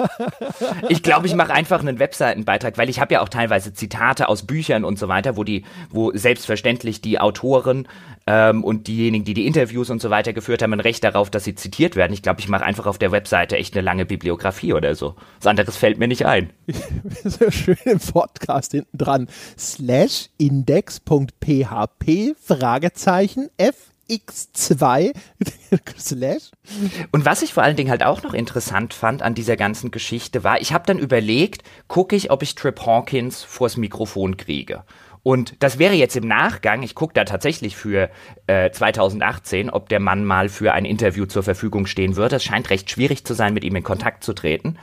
A: [LAUGHS]
B: ich glaube, ich mache einfach einen Webseitenbeitrag, weil ich habe ja auch teilweise Zitate aus Büchern und so weiter, wo die, wo selbstverständlich die Autoren ähm, und diejenigen, die die Interviews und so weiter geführt haben, ein Recht darauf, dass sie zitiert werden. Ich glaube, ich mache einfach auf der Webseite echt eine lange Bibliografie oder so. Was anderes fällt mir nicht ein. [LAUGHS]
A: Sehr schön im Podcast hinten dran. Slash index.php Fragezeichen f X2 [LAUGHS] slash.
B: Und was ich vor allen Dingen halt auch noch interessant fand an dieser ganzen Geschichte war, ich habe dann überlegt, gucke ich, ob ich Trip Hawkins vors Mikrofon kriege. Und das wäre jetzt im Nachgang, ich gucke da tatsächlich für äh, 2018, ob der Mann mal für ein Interview zur Verfügung stehen würde. Es scheint recht schwierig zu sein, mit ihm in Kontakt zu treten.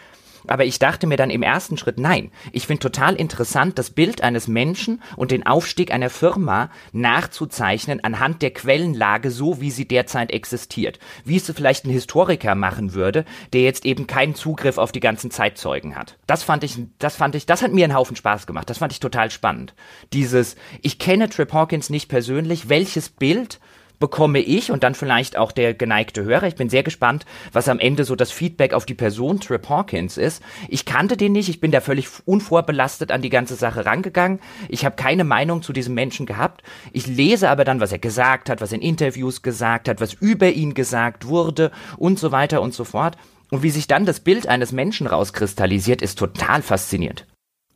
B: Aber ich dachte mir dann im ersten Schritt, nein, ich finde total interessant, das Bild eines Menschen und den Aufstieg einer Firma nachzuzeichnen anhand der Quellenlage, so wie sie derzeit existiert. Wie es vielleicht ein Historiker machen würde, der jetzt eben keinen Zugriff auf die ganzen Zeitzeugen hat. Das fand ich, das fand ich, das hat mir einen Haufen Spaß gemacht. Das fand ich total spannend. Dieses, ich kenne Trip Hawkins nicht persönlich, welches Bild bekomme ich und dann vielleicht auch der geneigte Hörer. Ich bin sehr gespannt, was am Ende so das Feedback auf die Person Trip Hawkins ist. Ich kannte den nicht, ich bin da völlig unvorbelastet an die ganze Sache rangegangen. Ich habe keine Meinung zu diesem Menschen gehabt. Ich lese aber dann, was er gesagt hat, was in Interviews gesagt hat, was über ihn gesagt wurde und so weiter und so fort. Und wie sich dann das Bild eines Menschen rauskristallisiert, ist total faszinierend.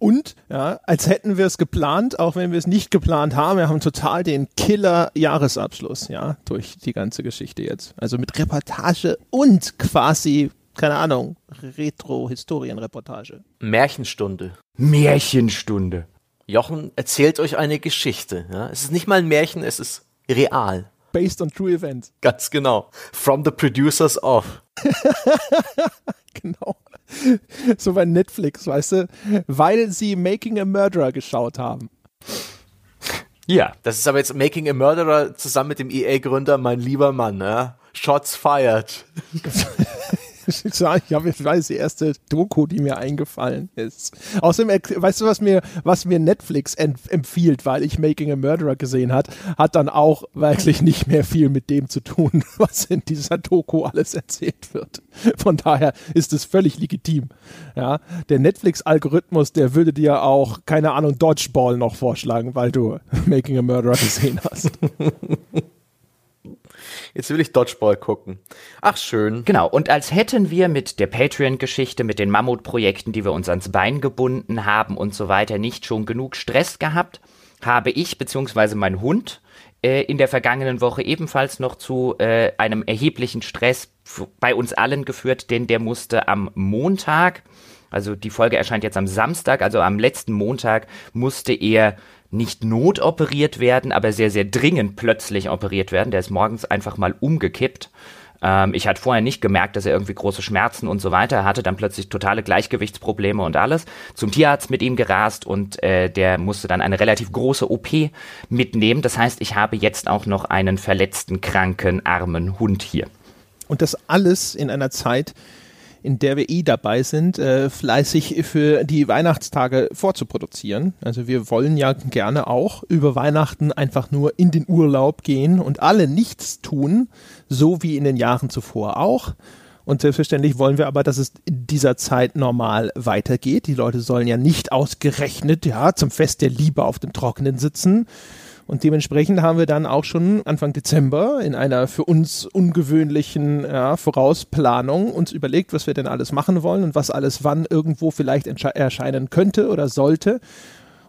A: Und, ja, als hätten wir es geplant, auch wenn wir es nicht geplant haben, wir haben total den Killer-Jahresabschluss, ja, durch die ganze Geschichte jetzt. Also mit Reportage und quasi, keine Ahnung, Retro-Historienreportage.
C: Märchenstunde.
B: Märchenstunde.
C: Jochen erzählt euch eine Geschichte. Ja? Es ist nicht mal ein Märchen, es ist real.
A: Based on true events.
C: Ganz genau. From the producers of. [LAUGHS]
A: genau. [LAUGHS] so bei Netflix, weißt du, weil sie Making a Murderer geschaut haben.
C: Ja. Das ist aber jetzt Making a Murderer zusammen mit dem EA-Gründer, mein lieber Mann, ne? Shots fired. [LAUGHS] [LAUGHS]
A: ich habe jetzt weiß die erste Doku, die mir eingefallen ist. Außerdem, weißt du, was mir, was mir Netflix empfiehlt, weil ich Making a Murderer gesehen hat, hat dann auch wirklich nicht mehr viel mit dem zu tun, [LAUGHS] was in dieser Doku alles erzählt wird. Von daher ist es völlig legitim. Ja, der Netflix-Algorithmus, der würde dir auch, keine Ahnung, Dodgeball noch vorschlagen, weil du [LAUGHS] Making a Murderer gesehen hast.
C: Jetzt will ich Dodgeball gucken. Ach, schön.
B: Genau. Und als hätten wir mit der Patreon-Geschichte, mit den Mammutprojekten, die wir uns ans Bein gebunden haben und so weiter, nicht schon genug Stress gehabt, habe ich bzw. mein Hund äh, in der vergangenen Woche ebenfalls noch zu äh, einem erheblichen Stress bei uns allen geführt, denn der musste am Montag, also die Folge erscheint jetzt am Samstag, also am letzten Montag musste er nicht notoperiert werden, aber sehr, sehr dringend plötzlich operiert werden. Der ist morgens einfach mal umgekippt. Ähm, ich hatte vorher nicht gemerkt, dass er irgendwie große Schmerzen und so weiter hatte, dann plötzlich totale Gleichgewichtsprobleme und alles. Zum Tierarzt mit ihm gerast und äh, der musste dann eine relativ große OP mitnehmen. Das heißt, ich habe jetzt auch noch einen verletzten, kranken, armen Hund hier.
A: Und das alles in einer Zeit, in der wir eh dabei sind, äh, fleißig für die Weihnachtstage vorzuproduzieren. Also wir wollen ja gerne auch über Weihnachten einfach nur in den Urlaub gehen und alle nichts tun, so wie in den Jahren zuvor auch. Und selbstverständlich wollen wir aber, dass es in dieser Zeit normal weitergeht. Die Leute sollen ja nicht ausgerechnet, ja, zum Fest der Liebe auf dem Trockenen sitzen, und dementsprechend haben wir dann auch schon Anfang Dezember in einer für uns ungewöhnlichen ja, Vorausplanung uns überlegt, was wir denn alles machen wollen und was alles wann irgendwo vielleicht erscheinen könnte oder sollte.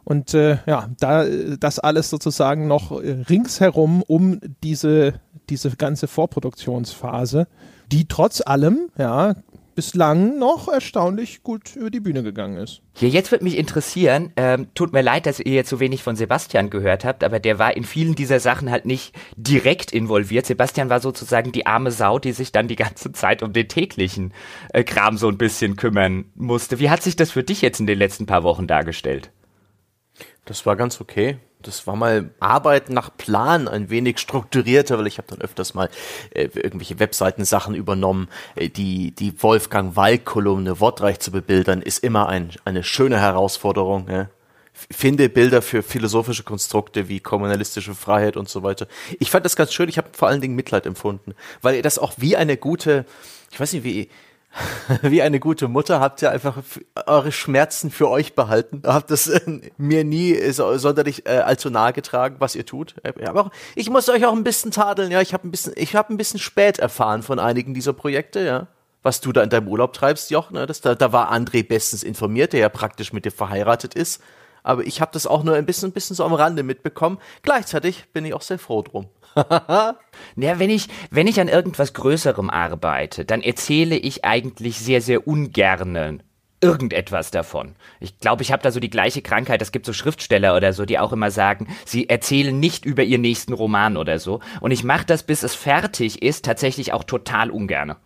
A: Und äh, ja, da das alles sozusagen noch ringsherum um diese, diese ganze Vorproduktionsphase, die trotz allem, ja, bislang noch erstaunlich gut über die Bühne gegangen ist.
B: Ja, jetzt würde mich interessieren, ähm, tut mir leid, dass ihr jetzt so wenig von Sebastian gehört habt, aber der war in vielen dieser Sachen halt nicht direkt involviert. Sebastian war sozusagen die arme Sau, die sich dann die ganze Zeit um den täglichen äh, Kram so ein bisschen kümmern musste. Wie hat sich das für dich jetzt in den letzten paar Wochen dargestellt?
C: Das war ganz okay. Das war mal Arbeit nach Plan, ein wenig strukturierter, weil ich habe dann öfters mal äh, irgendwelche Webseitensachen übernommen. Äh, die, die Wolfgang Wall-Kolumne wortreich zu bebildern, ist immer ein, eine schöne Herausforderung. Ja? Finde Bilder für philosophische Konstrukte wie kommunalistische Freiheit und so weiter. Ich fand das ganz schön, ich habe vor allen Dingen Mitleid empfunden, weil das auch wie eine gute ich weiß nicht, wie, [LAUGHS] wie eine gute Mutter habt ihr einfach eure Schmerzen für euch behalten. Habt das äh, mir nie so, sonderlich äh, allzu nahe getragen, was ihr tut. Äh, aber auch, ich muss euch auch ein bisschen tadeln. Ja, ich habe ein bisschen, ein bisschen spät erfahren von einigen dieser Projekte. Ja, was du da in deinem Urlaub treibst, Joch. Ne? Das, da, da war André bestens informiert, der ja praktisch mit dir verheiratet ist. Aber ich habe das auch nur ein bisschen, ein bisschen so am Rande mitbekommen. Gleichzeitig bin ich auch sehr froh drum. [LAUGHS]
B: ja, wenn ich, wenn ich an irgendwas Größerem arbeite, dann erzähle ich eigentlich sehr, sehr ungerne irgendetwas davon. Ich glaube, ich habe da so die gleiche Krankheit. Es gibt so Schriftsteller oder so, die auch immer sagen, sie erzählen nicht über ihren nächsten Roman oder so. Und ich mache das, bis es fertig ist, tatsächlich auch total ungerne.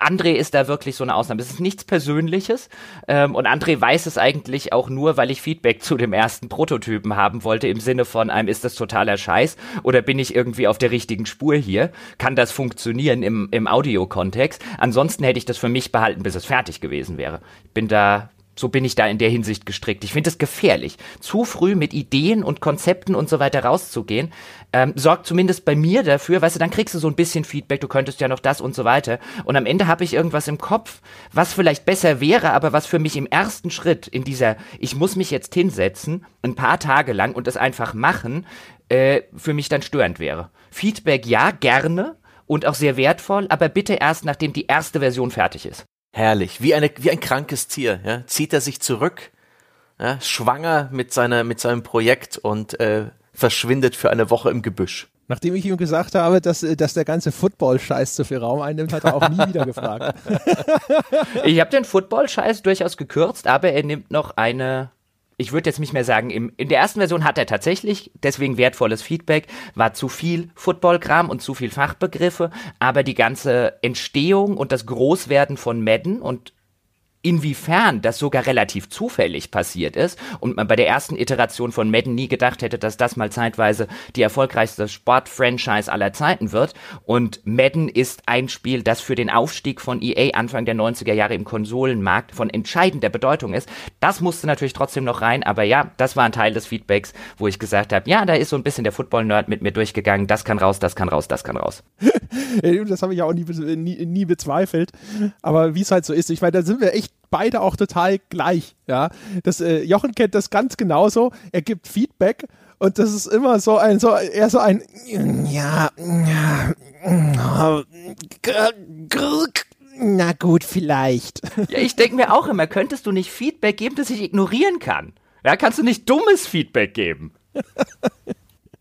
B: André ist da wirklich so eine Ausnahme. Es ist nichts Persönliches ähm, und André weiß es eigentlich auch nur, weil ich Feedback zu dem ersten Prototypen haben wollte, im Sinne von einem, ist das totaler Scheiß oder bin ich irgendwie auf der richtigen Spur hier? Kann das funktionieren im, im Audio-Kontext? Ansonsten hätte ich das für mich behalten, bis es fertig gewesen wäre. Ich bin da so bin ich da in der Hinsicht gestrickt. Ich finde es gefährlich, zu früh mit Ideen und Konzepten und so weiter rauszugehen. Ähm, sorgt zumindest bei mir dafür, weißt du, dann kriegst du so ein bisschen Feedback, du könntest ja noch das und so weiter. Und am Ende habe ich irgendwas im Kopf, was vielleicht besser wäre, aber was für mich im ersten Schritt in dieser, ich muss mich jetzt hinsetzen, ein paar Tage lang und es einfach machen, äh, für mich dann störend wäre. Feedback ja, gerne, und auch sehr wertvoll, aber bitte erst, nachdem die erste Version fertig ist.
C: Herrlich, wie, eine, wie ein krankes Tier. Ja? Zieht er sich zurück, ja? schwanger mit, seiner, mit seinem Projekt und äh, verschwindet für eine Woche im Gebüsch.
A: Nachdem ich ihm gesagt habe, dass, dass der ganze Football-Scheiß zu viel Raum einnimmt, hat er auch nie wieder gefragt. [LAUGHS]
B: ich habe den Football-Scheiß durchaus gekürzt, aber er nimmt noch eine ich würde jetzt nicht mehr sagen, im, in der ersten Version hat er tatsächlich deswegen wertvolles Feedback, war zu viel Footballkram und zu viel Fachbegriffe, aber die ganze Entstehung und das Großwerden von Madden und inwiefern das sogar relativ zufällig passiert ist und man bei der ersten Iteration von Madden nie gedacht hätte, dass das mal zeitweise die erfolgreichste Sportfranchise aller Zeiten wird. Und Madden ist ein Spiel, das für den Aufstieg von EA Anfang der 90er Jahre im Konsolenmarkt von entscheidender Bedeutung ist. Das musste natürlich trotzdem noch rein, aber ja, das war ein Teil des Feedbacks, wo ich gesagt habe, ja, da ist so ein bisschen der Football-Nerd mit mir durchgegangen, das kann raus, das kann raus, das kann raus. [LAUGHS]
A: das habe ich auch nie, nie, nie bezweifelt. Aber wie es halt so ist, ich meine, da sind wir echt beide auch total gleich. Ja, das äh, Jochen kennt das ganz genauso. Er gibt Feedback und das ist immer so ein so eher so ein ja, ja na gut vielleicht.
B: Ja, ich denke mir auch immer, könntest du nicht Feedback geben, das ich ignorieren kann? Ja, kannst du nicht dummes Feedback geben? [LAUGHS]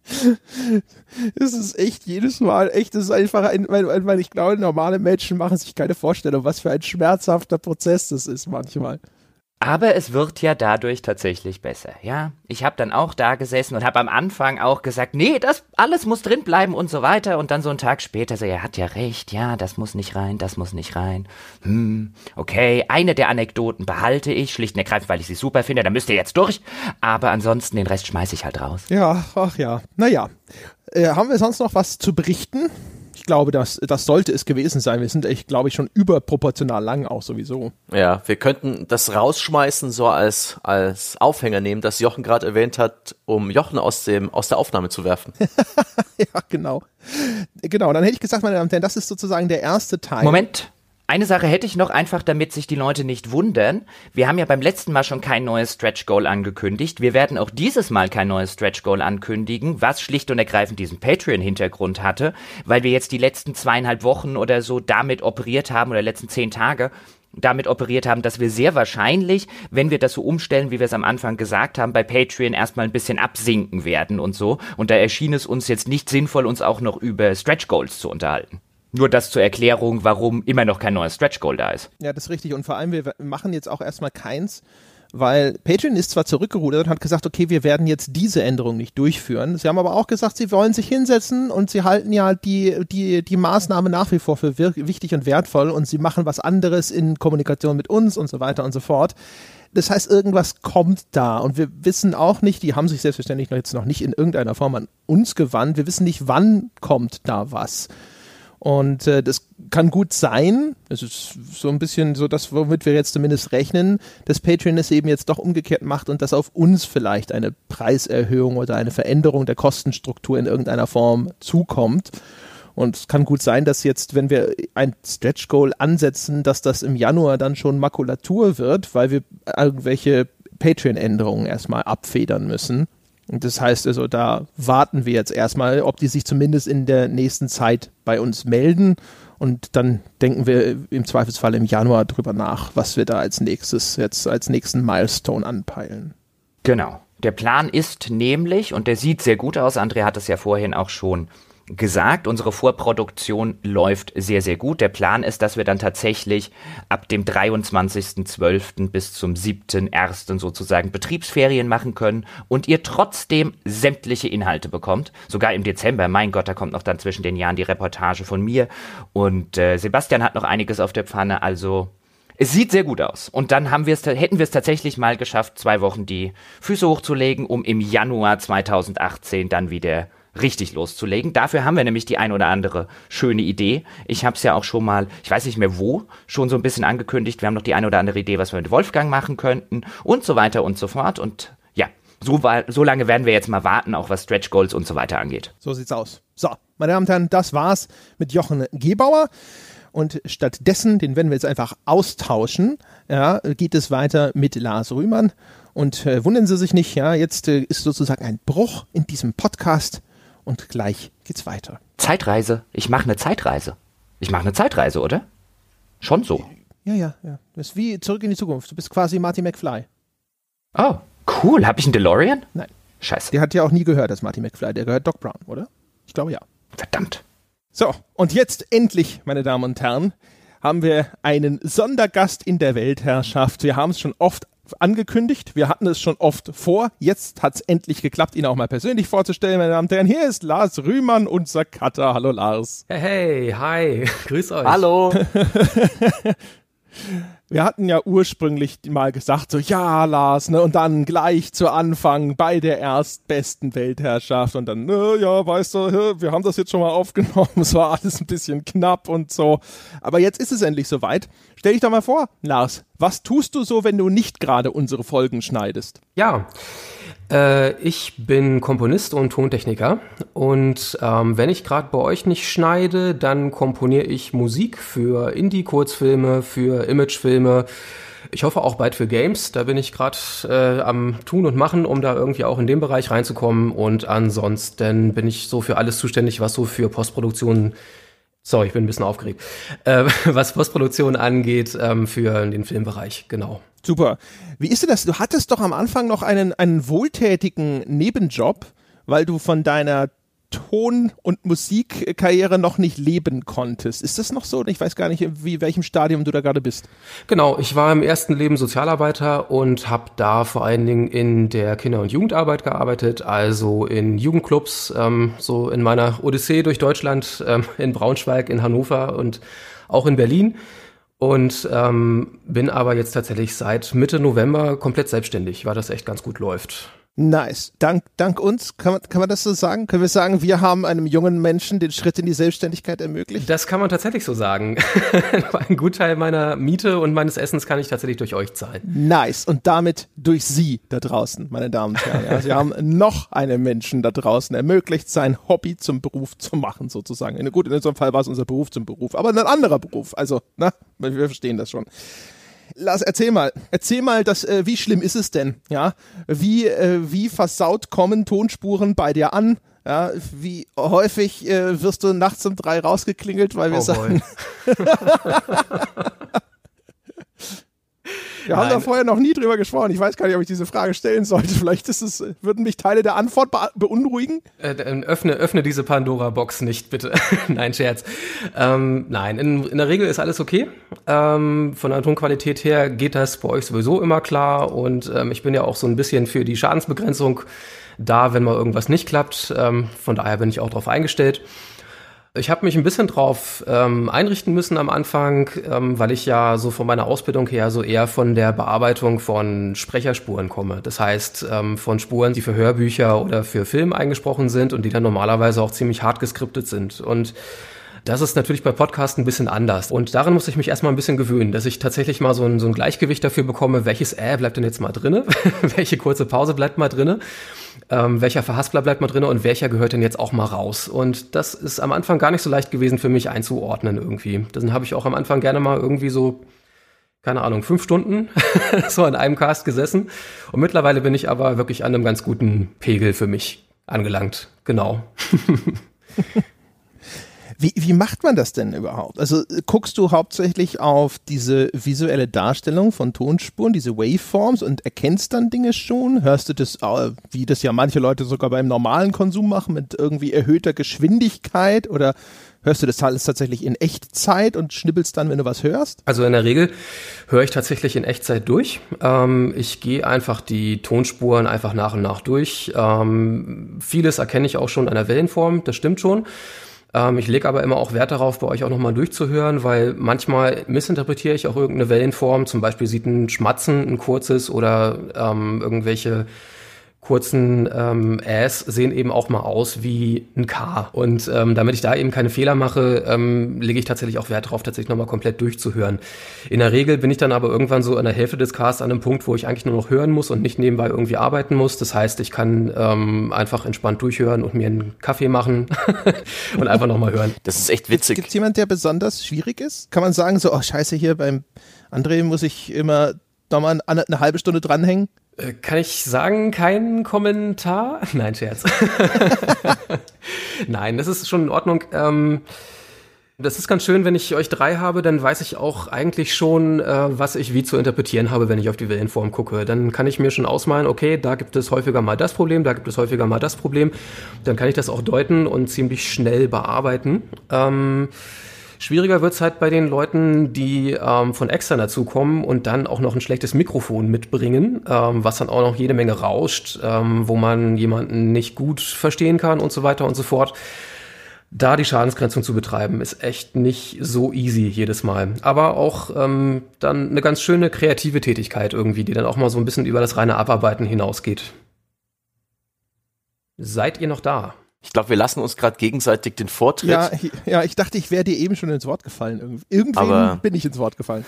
B: [LAUGHS]
A: es ist echt jedes Mal echt, es ist einfach ein, weil, weil ich glaube, normale Menschen machen sich keine Vorstellung, was für ein schmerzhafter Prozess das ist manchmal.
B: Aber es wird ja dadurch tatsächlich besser, ja. Ich habe dann auch da gesessen und habe am Anfang auch gesagt, nee, das alles muss drin bleiben und so weiter. Und dann so einen Tag später so, er hat ja recht, ja, das muss nicht rein, das muss nicht rein. Hm, okay, eine der Anekdoten behalte ich, schlicht und ergreifend, weil ich sie super finde, da müsst ihr jetzt durch. Aber ansonsten den Rest schmeiße ich halt raus.
A: Ja, ach ja. Naja. Äh, haben wir sonst noch was zu berichten? Ich glaube, das, das sollte es gewesen sein. Wir sind echt, glaube ich, schon überproportional lang auch sowieso.
C: Ja, wir könnten das rausschmeißen, so als, als Aufhänger nehmen, das Jochen gerade erwähnt hat, um Jochen aus, dem, aus der Aufnahme zu werfen. [LAUGHS]
A: ja, genau. Genau, dann hätte ich gesagt, meine Damen und Herren, das ist sozusagen der erste Teil.
B: Moment, eine Sache hätte ich noch einfach, damit sich die Leute nicht wundern. Wir haben ja beim letzten Mal schon kein neues Stretch Goal angekündigt. Wir werden auch dieses Mal kein neues Stretch Goal ankündigen, was schlicht und ergreifend diesen Patreon-Hintergrund hatte, weil wir jetzt die letzten zweieinhalb Wochen oder so damit operiert haben oder letzten zehn Tage damit operiert haben, dass wir sehr wahrscheinlich, wenn wir das so umstellen, wie wir es am Anfang gesagt haben, bei Patreon erstmal ein bisschen absinken werden und so. Und da erschien es uns jetzt nicht sinnvoll, uns auch noch über Stretch Goals zu unterhalten. Nur das zur Erklärung, warum immer noch kein neues Stretch Goal da ist.
A: Ja, das ist richtig. Und vor allem, wir machen jetzt auch erstmal keins, weil Patreon ist zwar zurückgerudert und hat gesagt, okay, wir werden jetzt diese Änderung nicht durchführen. Sie haben aber auch gesagt, sie wollen sich hinsetzen und sie halten ja die, die, die Maßnahme nach wie vor für wichtig und wertvoll und sie machen was anderes in Kommunikation mit uns und so weiter und so fort. Das heißt, irgendwas kommt da und wir wissen auch nicht, die haben sich selbstverständlich noch jetzt noch nicht in irgendeiner Form an uns gewandt. Wir wissen nicht, wann kommt da was. Und äh, das kann gut sein, es ist so ein bisschen so das, womit wir jetzt zumindest rechnen, dass Patreon es eben jetzt doch umgekehrt macht und dass auf uns vielleicht eine Preiserhöhung oder eine Veränderung der Kostenstruktur in irgendeiner Form zukommt. Und es kann gut sein, dass jetzt, wenn wir ein Stretch Goal ansetzen, dass das im Januar dann schon Makulatur wird, weil wir irgendwelche Patreon-Änderungen erstmal abfedern müssen. Das heißt also, da warten wir jetzt erstmal, ob die sich zumindest in der nächsten Zeit bei uns melden. Und dann denken wir im Zweifelsfall im Januar drüber nach, was wir da als nächstes, jetzt als nächsten Milestone anpeilen.
B: Genau. Der Plan ist nämlich, und der sieht sehr gut aus, André hat es ja vorhin auch schon gesagt, unsere Vorproduktion läuft sehr, sehr gut. Der Plan ist, dass wir dann tatsächlich ab dem 23.12. bis zum 7.1. sozusagen Betriebsferien machen können und ihr trotzdem sämtliche Inhalte bekommt. Sogar im Dezember, mein Gott, da kommt noch dann zwischen den Jahren die Reportage von mir und äh, Sebastian hat noch einiges auf der Pfanne, also es sieht sehr gut aus. Und dann haben wir es, hätten wir es tatsächlich mal geschafft, zwei Wochen die Füße hochzulegen, um im Januar 2018 dann wieder richtig loszulegen. Dafür haben wir nämlich die ein oder andere schöne Idee. Ich habe es ja auch schon mal, ich weiß nicht mehr wo, schon so ein bisschen angekündigt. Wir haben noch die ein oder andere Idee, was wir mit Wolfgang machen könnten und so weiter und so fort. Und ja, so, so lange werden wir jetzt mal warten, auch was Stretch Goals und so weiter angeht.
A: So sieht's aus. So, meine Damen und Herren, das war's mit Jochen Gebauer. Und stattdessen, den werden wir jetzt einfach austauschen, ja, geht es weiter mit Lars Rühmann. Und äh, wundern Sie sich nicht, ja, jetzt äh, ist sozusagen ein Bruch in diesem Podcast und gleich geht's weiter.
B: Zeitreise. Ich mache eine Zeitreise. Ich mache eine Zeitreise, oder? Schon so.
A: Ja, ja, ja. Das ist wie zurück in die Zukunft. Du bist quasi Marty McFly.
B: Oh, cool. Hab ich einen DeLorean?
A: Nein.
B: Scheiße.
A: Der hat ja auch nie gehört, das Marty McFly. Der gehört Doc Brown, oder? Ich glaube ja.
B: Verdammt.
A: So, und jetzt endlich, meine Damen und Herren, haben wir einen Sondergast in der Weltherrschaft. Wir haben es schon oft angekündigt. Wir hatten es schon oft vor. Jetzt hat es endlich geklappt, ihn auch mal persönlich vorzustellen, meine Damen und Herren. Hier ist Lars Rühmann, unser Cutter. Hallo Lars.
D: Hey, hey, hi. [LAUGHS] Grüß euch.
B: Hallo. [LAUGHS]
A: wir hatten ja ursprünglich mal gesagt, so ja, Lars, ne, und dann gleich zu Anfang bei der erstbesten Weltherrschaft und dann, ne, ja, weißt du, wir haben das jetzt schon mal aufgenommen, [LAUGHS] es war alles ein bisschen knapp und so. Aber jetzt ist es endlich soweit. Stell dich doch mal vor, Lars, was tust du so, wenn du nicht gerade unsere Folgen schneidest?
D: Ja, äh, ich bin Komponist und Tontechniker und ähm, wenn ich gerade bei euch nicht schneide, dann komponiere ich Musik für Indie-Kurzfilme, für Imagefilme. Ich hoffe auch bald für Games. Da bin ich gerade äh, am Tun und Machen, um da irgendwie auch in den Bereich reinzukommen. Und ansonsten bin ich so für alles zuständig, was so für Postproduktion Sorry, ich bin ein bisschen aufgeregt. Äh, [LAUGHS] was Postproduktion angeht, ähm, für den Filmbereich, genau.
A: Super. Wie ist denn das? Du hattest doch am Anfang noch einen, einen wohltätigen Nebenjob, weil du von deiner Ton- und Musikkarriere noch nicht leben konntest. Ist das noch so? Ich weiß gar nicht, wie welchem Stadium du da gerade bist.
D: Genau, ich war im ersten Leben Sozialarbeiter und habe da vor allen Dingen in der Kinder- und Jugendarbeit gearbeitet, also in Jugendclubs, ähm, so in meiner Odyssee durch Deutschland, ähm, in Braunschweig, in Hannover und auch in Berlin. Und ähm, bin aber jetzt tatsächlich seit Mitte November komplett selbstständig, weil das echt ganz gut läuft.
A: Nice. Dank, dank uns, kann man, kann man das so sagen? Können wir sagen, wir haben einem jungen Menschen den Schritt in die Selbstständigkeit ermöglicht?
D: Das kann man tatsächlich so sagen. [LAUGHS] Ein Gutteil meiner Miete und meines Essens kann ich tatsächlich durch euch zahlen.
A: Nice. Und damit durch Sie da draußen, meine Damen und Herren. Ja, Sie haben [LAUGHS] noch einem Menschen da draußen ermöglicht, sein Hobby zum Beruf zu machen, sozusagen. In, gut, in unserem Fall war es unser Beruf zum Beruf, aber ein anderer Beruf. Also, na, wir verstehen das schon. Lars, erzähl mal, erzähl mal, das, äh, wie schlimm ist es denn? Ja, wie äh, wie versaut kommen Tonspuren bei dir an? Ja, wie häufig äh, wirst du nachts um drei rausgeklingelt, weil wir oh sagen. [LAUGHS] Wir haben da vorher noch nie drüber gesprochen. Ich weiß gar nicht, ob ich diese Frage stellen sollte. [LAUGHS] Vielleicht ist es, würden mich Teile der Antwort be beunruhigen.
D: Äh, öffne, öffne diese Pandora-Box nicht, bitte. [LAUGHS] nein, Scherz. Ähm, nein, in, in, der Regel ist alles okay. Ähm, von der Tonqualität her geht das bei euch sowieso immer klar. Und ähm, ich bin ja auch so ein bisschen für die Schadensbegrenzung da, wenn mal irgendwas nicht klappt. Ähm, von daher bin ich auch darauf eingestellt. Ich habe mich ein bisschen drauf ähm, einrichten müssen am Anfang, ähm, weil ich ja so von meiner Ausbildung her so eher von der Bearbeitung von Sprecherspuren komme. Das heißt, ähm, von Spuren, die für Hörbücher oder für Film eingesprochen sind und die dann normalerweise auch ziemlich hart geskriptet sind. Und Das ist natürlich bei Podcasts ein bisschen anders. Und daran muss ich mich erstmal ein bisschen gewöhnen, dass ich tatsächlich mal so ein, so ein Gleichgewicht dafür bekomme, welches Äh bleibt denn jetzt mal drinne, [LAUGHS] welche kurze Pause bleibt mal drinne, ähm, welcher Verhaspler bleibt mal drinne und welcher gehört denn jetzt auch mal raus. Und das ist am Anfang gar nicht so leicht gewesen für mich einzuordnen irgendwie. Dann habe ich auch am Anfang gerne mal irgendwie so keine Ahnung, fünf Stunden [LAUGHS] so an einem Cast gesessen. Und mittlerweile bin ich aber wirklich an einem ganz guten Pegel für mich angelangt. Genau. [LAUGHS]
A: Wie, wie macht man das denn überhaupt? Also guckst du hauptsächlich auf diese visuelle Darstellung von Tonspuren, diese Waveforms und erkennst dann Dinge schon? Hörst du das, äh, wie das ja manche Leute sogar beim normalen Konsum machen, mit irgendwie erhöhter Geschwindigkeit oder hörst du das alles tatsächlich in Echtzeit und schnippelst dann, wenn du was hörst?
D: Also in der Regel höre ich tatsächlich in Echtzeit durch. Ähm, ich gehe einfach die Tonspuren einfach nach und nach durch. Ähm, vieles erkenne ich auch schon an der Wellenform, das stimmt schon. Ähm, ich lege aber immer auch Wert darauf, bei euch auch nochmal durchzuhören, weil manchmal missinterpretiere ich auch irgendeine Wellenform. Zum Beispiel sieht ein Schmatzen ein kurzes oder ähm, irgendwelche kurzen ähm, Äs sehen eben auch mal aus wie ein K. Und ähm, damit ich da eben keine Fehler mache, ähm, lege ich tatsächlich auch Wert darauf, tatsächlich nochmal komplett durchzuhören. In der Regel bin ich dann aber irgendwann so an der Hälfte des Casts an einem Punkt, wo ich eigentlich nur noch hören muss und nicht nebenbei irgendwie arbeiten muss. Das heißt, ich kann ähm, einfach entspannt durchhören und mir einen Kaffee machen [LAUGHS] und einfach nochmal hören.
C: Das ist echt witzig.
A: Gibt es jemand, der besonders schwierig ist? Kann man sagen, so, oh scheiße, hier beim André muss ich immer nochmal eine halbe Stunde dranhängen?
D: Äh, kann ich sagen, kein Kommentar? [LAUGHS] Nein, Scherz. [LAUGHS] Nein, das ist schon in Ordnung. Ähm, das ist ganz schön, wenn ich euch drei habe, dann weiß ich auch eigentlich schon, äh, was ich wie zu interpretieren habe, wenn ich auf die Wellenform gucke. Dann kann ich mir schon ausmalen, okay, da gibt es häufiger mal das Problem, da gibt es häufiger mal das Problem. Dann kann ich das auch deuten und ziemlich schnell bearbeiten. Ähm, Schwieriger wird's halt bei den Leuten, die ähm, von extern dazukommen und dann auch noch ein schlechtes Mikrofon mitbringen, ähm, was dann auch noch jede Menge rauscht, ähm, wo man jemanden nicht gut verstehen kann und so weiter und so fort. Da die Schadensgrenzung zu betreiben, ist echt nicht so easy jedes Mal. Aber auch ähm, dann eine ganz schöne kreative Tätigkeit irgendwie, die dann auch mal so ein bisschen über das reine Abarbeiten hinausgeht. Seid ihr noch da?
C: Ich glaube, wir lassen uns gerade gegenseitig den Vortritt.
A: Ja, ja, ich dachte, ich wäre dir eben schon ins Wort gefallen. Irgendwann bin ich ins Wort gefallen.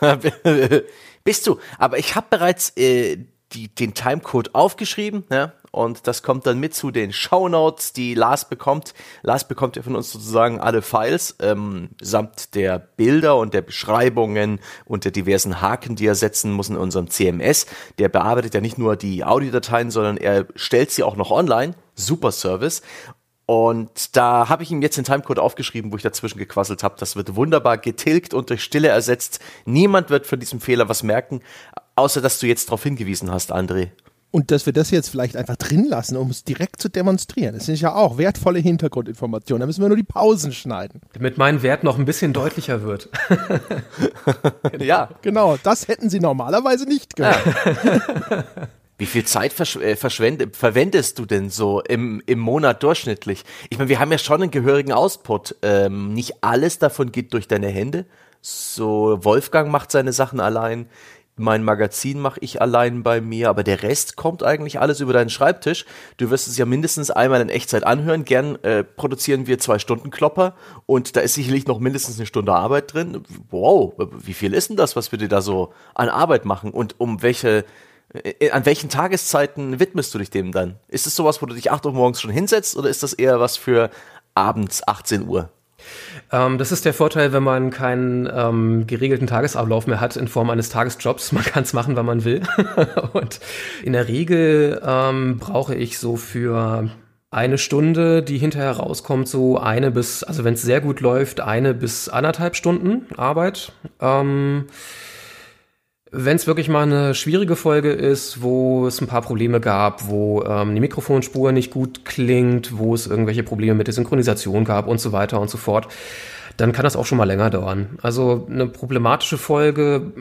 A: [LAUGHS]
C: Bist du. Aber ich habe bereits äh, die, den Timecode aufgeschrieben. Ja? und das kommt dann mit zu den Shownotes, die Lars bekommt. Lars bekommt ja von uns sozusagen alle Files ähm, samt der Bilder und der Beschreibungen und der diversen Haken, die er setzen muss in unserem CMS. Der bearbeitet ja nicht nur die Audiodateien, sondern er stellt sie auch noch online. Super Service. Und da habe ich ihm jetzt den Timecode aufgeschrieben, wo ich dazwischen gequasselt habe. Das wird wunderbar getilgt und durch Stille ersetzt. Niemand wird von diesem Fehler was merken, außer dass du jetzt darauf hingewiesen hast, André.
A: Und dass wir das jetzt vielleicht einfach drin lassen, um es direkt zu demonstrieren. Das sind ja auch wertvolle Hintergrundinformationen. Da müssen wir nur die Pausen schneiden.
D: Damit mein Wert noch ein bisschen deutlicher wird. [LAUGHS]
A: ja. Genau, das hätten Sie normalerweise nicht gehört. [LAUGHS]
C: Wie viel Zeit versch äh, verwendest du denn so im, im Monat durchschnittlich? Ich meine, wir haben ja schon einen gehörigen Output. Ähm, nicht alles davon geht durch deine Hände. So, Wolfgang macht seine Sachen allein mein Magazin mache ich allein bei mir, aber der Rest kommt eigentlich alles über deinen Schreibtisch. Du wirst es ja mindestens einmal in Echtzeit anhören. Gern äh, produzieren wir zwei Stunden Klopper und da ist sicherlich noch mindestens eine Stunde Arbeit drin. Wow, wie viel ist denn das, was wir dir da so an Arbeit machen und um welche an welchen Tageszeiten widmest du dich dem dann? Ist es sowas, wo du dich 8 Uhr morgens schon hinsetzt oder ist das eher was für abends 18 Uhr?
D: Ähm, das ist der Vorteil, wenn man keinen ähm, geregelten Tagesablauf mehr hat in Form eines Tagesjobs. Man kann es machen, wann man will. [LAUGHS] und in der Regel ähm, brauche ich so für eine Stunde, die hinterher rauskommt, so eine bis, also wenn es sehr gut läuft, eine bis anderthalb Stunden Arbeit. Ähm, wenn es wirklich mal eine schwierige Folge ist, wo es ein paar Probleme gab, wo ähm, die Mikrofonspur nicht gut klingt, wo es irgendwelche Probleme mit der Synchronisation gab und so weiter und so fort, dann kann das auch schon mal länger dauern. Also eine problematische Folge,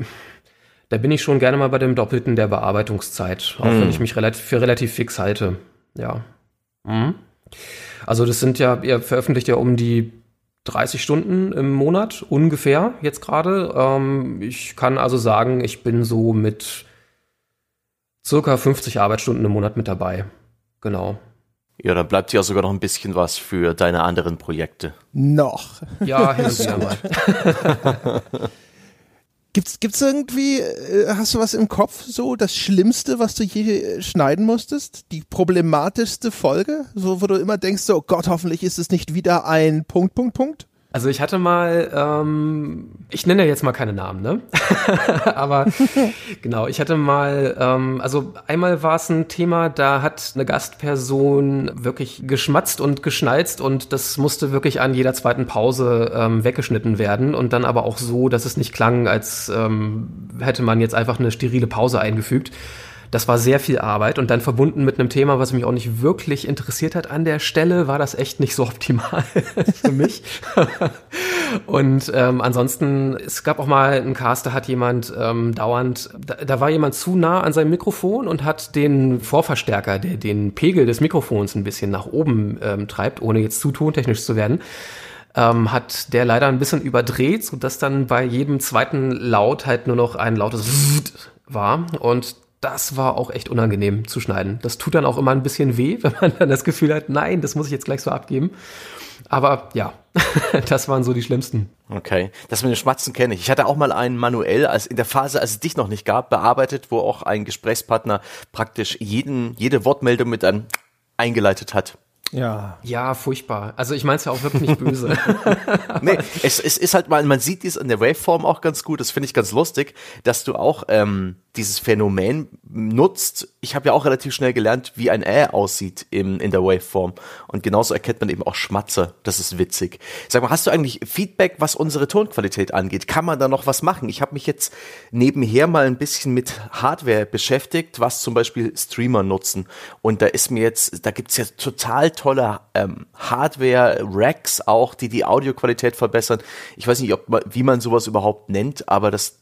D: da bin ich schon gerne mal bei dem Doppelten der Bearbeitungszeit, auch mhm. wenn ich mich relativ, für relativ fix halte. Ja. Mhm. Also das sind ja, ihr veröffentlicht ja um die 30 Stunden im Monat ungefähr jetzt gerade. Ähm, ich kann also sagen, ich bin so mit circa 50 Arbeitsstunden im Monat mit dabei. Genau.
C: Ja, dann bleibt ja sogar noch ein bisschen was für deine anderen Projekte.
A: Noch.
D: Ja, hin und wieder mal. [LAUGHS]
A: Gibt's, gibt's irgendwie, äh, hast du was im Kopf, so das Schlimmste, was du je schneiden musstest? Die problematischste Folge? So, wo du immer denkst, so, Gott, hoffentlich ist es nicht wieder ein Punkt, Punkt, Punkt?
D: Also ich hatte mal, ähm, ich nenne jetzt mal keine Namen, ne? [LAUGHS] Aber [LAUGHS] genau, ich hatte mal, ähm, also einmal war es ein Thema, da hat eine Gastperson wirklich geschmatzt und geschnalzt und das musste wirklich an jeder zweiten Pause ähm, weggeschnitten werden und dann aber auch so, dass es nicht klang, als ähm, hätte man jetzt einfach eine sterile Pause eingefügt. Das war sehr viel Arbeit und dann verbunden mit einem Thema, was mich auch nicht wirklich interessiert hat an der Stelle, war das echt nicht so [LAUGHS] optimal für mich. und ähm, ansonsten, es gab auch mal einen Cast, da hat jemand ähm, dauernd, da, da war jemand zu nah an seinem Mikrofon und hat den Vorverstärker, der den Pegel des Mikrofons ein bisschen nach oben ähm, treibt, ohne jetzt zu tontechnisch zu werden, ähm, hat der leider ein bisschen überdreht, sodass dann bei jedem zweiten Laut halt nur noch ein lautes [LAUGHS] war. Und das war auch echt unangenehm zu schneiden. Das tut dann auch immer ein bisschen weh, [LAUGHS] wenn man dann das Gefühl hat, nein, das muss ich jetzt gleich so abgeben. Aber ja, [LAUGHS] das waren so die schlimmsten.
C: Okay, das mit den Schmatzen kenne ich. Ich hatte auch mal einen manuell, als in der Phase, als es dich noch nicht gab, bearbeitet, wo auch ein Gesprächspartner praktisch jeden, jede Wortmeldung mit einem eingeleitet hat.
D: Ja. Ja, furchtbar. Also ich meine es ja auch wirklich nicht böse. [LAUGHS]
C: nee, es, es ist halt mal, man sieht dies in der Waveform auch ganz gut, das finde ich ganz lustig, dass du auch ähm, dieses Phänomen nutzt. Ich habe ja auch relativ schnell gelernt, wie ein Ä aussieht im, in der Waveform. Und genauso erkennt man eben auch Schmatzer. Das ist witzig. Sag mal, hast du eigentlich Feedback, was unsere Tonqualität angeht? Kann man da noch was machen? Ich habe mich jetzt nebenher mal ein bisschen mit Hardware beschäftigt, was zum Beispiel Streamer nutzen. Und da ist mir jetzt, da gibt's ja total tolle ähm, Hardware-Racks auch, die die Audioqualität verbessern. Ich weiß nicht, ob, wie man sowas überhaupt nennt, aber das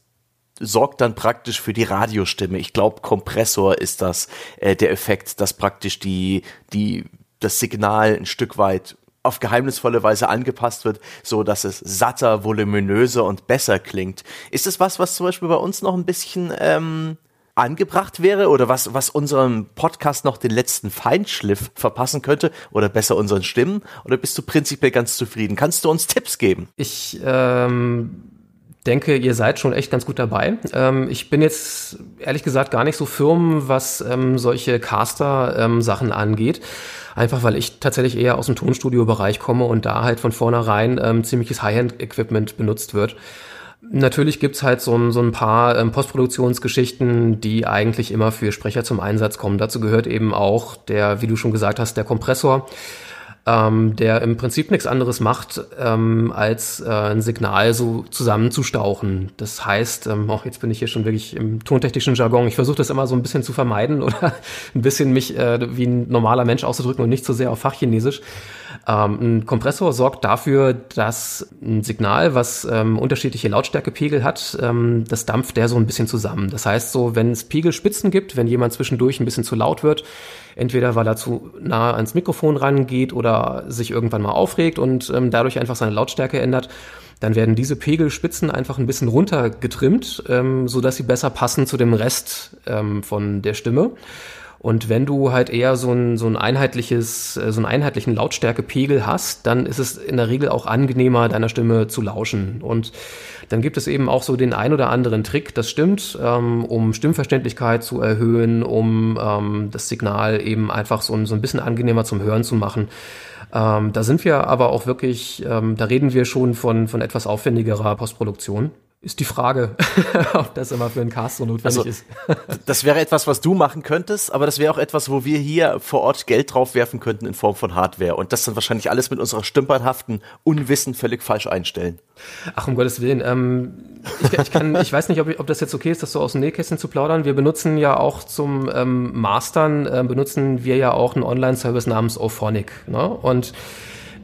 C: sorgt dann praktisch für die Radiostimme. Ich glaube, Kompressor ist das äh, der Effekt, dass praktisch die die das Signal ein Stück weit auf geheimnisvolle Weise angepasst wird, so dass es satter, voluminöser und besser klingt. Ist es was, was zum Beispiel bei uns noch ein bisschen ähm, angebracht wäre oder was, was unserem Podcast noch den letzten Feinschliff verpassen könnte oder besser unseren Stimmen? Oder bist du prinzipiell ganz zufrieden? Kannst du uns Tipps geben?
D: Ich ähm denke, ihr seid schon echt ganz gut dabei. Ähm, ich bin jetzt ehrlich gesagt gar nicht so firm, was ähm, solche Caster-Sachen ähm, angeht. Einfach weil ich tatsächlich eher aus dem Tonstudio-Bereich komme und da halt von vornherein ähm, ziemliches High-End-Equipment benutzt wird. Natürlich gibt's halt so ein, so ein paar ähm, Postproduktionsgeschichten, die eigentlich immer für Sprecher zum Einsatz kommen. Dazu gehört eben auch der, wie du schon gesagt hast, der Kompressor ähm, der im Prinzip nichts anderes macht, ähm, als äh, ein Signal so zusammenzustauchen. Das heißt, ähm, auch jetzt bin ich hier schon wirklich im tontechnischen Jargon, ich versuche das immer so ein bisschen zu vermeiden [LAUGHS] oder ein bisschen mich äh, wie ein normaler Mensch auszudrücken und nicht so sehr auf Fachchinesisch. Ähm, ein Kompressor sorgt dafür, dass ein Signal, was ähm, unterschiedliche Lautstärkepegel hat, ähm, das dampft der so ein bisschen zusammen. Das heißt so, wenn es Pegelspitzen gibt, wenn jemand zwischendurch ein bisschen zu laut wird, entweder weil er zu nah ans Mikrofon rangeht oder sich irgendwann mal aufregt und ähm, dadurch einfach seine Lautstärke ändert, dann werden diese Pegelspitzen einfach ein bisschen runtergetrimmt, ähm, so dass sie besser passen zu dem Rest ähm, von der Stimme. Und wenn du halt eher so ein, so ein einheitliches, äh, so einen einheitlichen Lautstärkepegel hast, dann ist es in der Regel auch angenehmer, deiner Stimme zu lauschen. Und dann gibt es eben auch so den ein oder anderen Trick, das stimmt, ähm, um Stimmverständlichkeit zu erhöhen, um ähm, das Signal eben einfach so, so ein bisschen angenehmer zum Hören zu machen. Ähm, da sind wir aber auch wirklich, ähm, da reden wir schon von, von etwas aufwendigerer Postproduktion. Ist die Frage, [LAUGHS] ob das immer für einen Cast so notwendig also, ist.
C: das wäre etwas, was du machen könntest, aber das wäre auch etwas, wo wir hier vor Ort Geld drauf werfen könnten in Form von Hardware und das dann wahrscheinlich alles mit unserer stümperhaften Unwissen völlig falsch einstellen.
D: Ach, um Gottes Willen. Ähm, ich, ich, kann, ich weiß nicht, ob, ob das jetzt okay ist, das so aus dem Nähkästchen zu plaudern. Wir benutzen ja auch zum ähm, Mastern, äh, benutzen wir ja auch einen Online-Service namens Ophonic. Ne? Und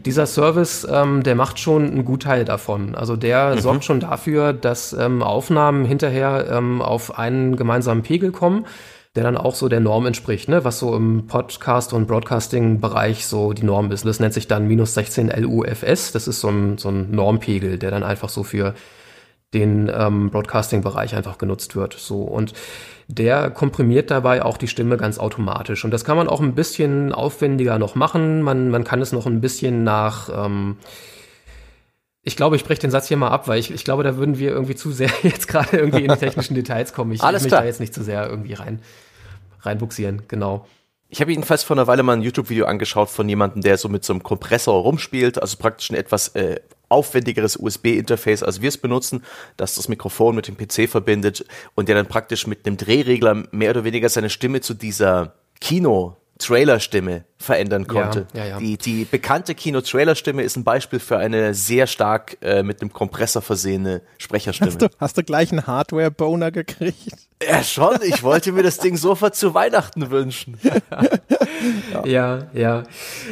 D: dieser Service, ähm, der macht schon einen Gutteil davon. Also der mhm. sorgt schon dafür, dass ähm, Aufnahmen hinterher ähm, auf einen gemeinsamen Pegel kommen, der dann auch so der Norm entspricht, ne? was so im Podcast- und Broadcasting-Bereich so die Norm ist. Das nennt sich dann minus 16 LUFS. Das ist so ein, so ein Normpegel, der dann einfach so für den ähm, Broadcasting-Bereich einfach genutzt wird. So und der komprimiert dabei auch die Stimme ganz automatisch. Und das kann man auch ein bisschen aufwendiger noch machen. Man, man kann es noch ein bisschen nach ähm, ich glaube, ich breche den Satz hier mal ab, weil ich, ich glaube, da würden wir irgendwie zu sehr [LAUGHS] jetzt gerade irgendwie in die technischen Details kommen. Ich,
C: Alles
D: ich
C: möchte
D: da jetzt nicht zu sehr irgendwie rein reinbuxieren, genau.
C: Ich habe jedenfalls vor einer Weile mal ein YouTube-Video angeschaut von jemandem, der so mit so einem Kompressor rumspielt, also praktisch ein etwas äh, aufwendigeres USB-Interface, als wir es benutzen, das das Mikrofon mit dem PC verbindet und der dann praktisch mit einem Drehregler mehr oder weniger seine Stimme zu dieser Kino Trailerstimme verändern konnte.
D: Ja, ja, ja.
C: Die, die bekannte Kino-Trailer-Stimme ist ein Beispiel für eine sehr stark äh, mit dem Kompressor versehene Sprecherstimme.
A: Hast du, hast du gleich einen Hardware-Boner gekriegt?
C: Ja, schon. Ich wollte mir das Ding sofort zu Weihnachten wünschen. [LAUGHS]
D: ja, ja.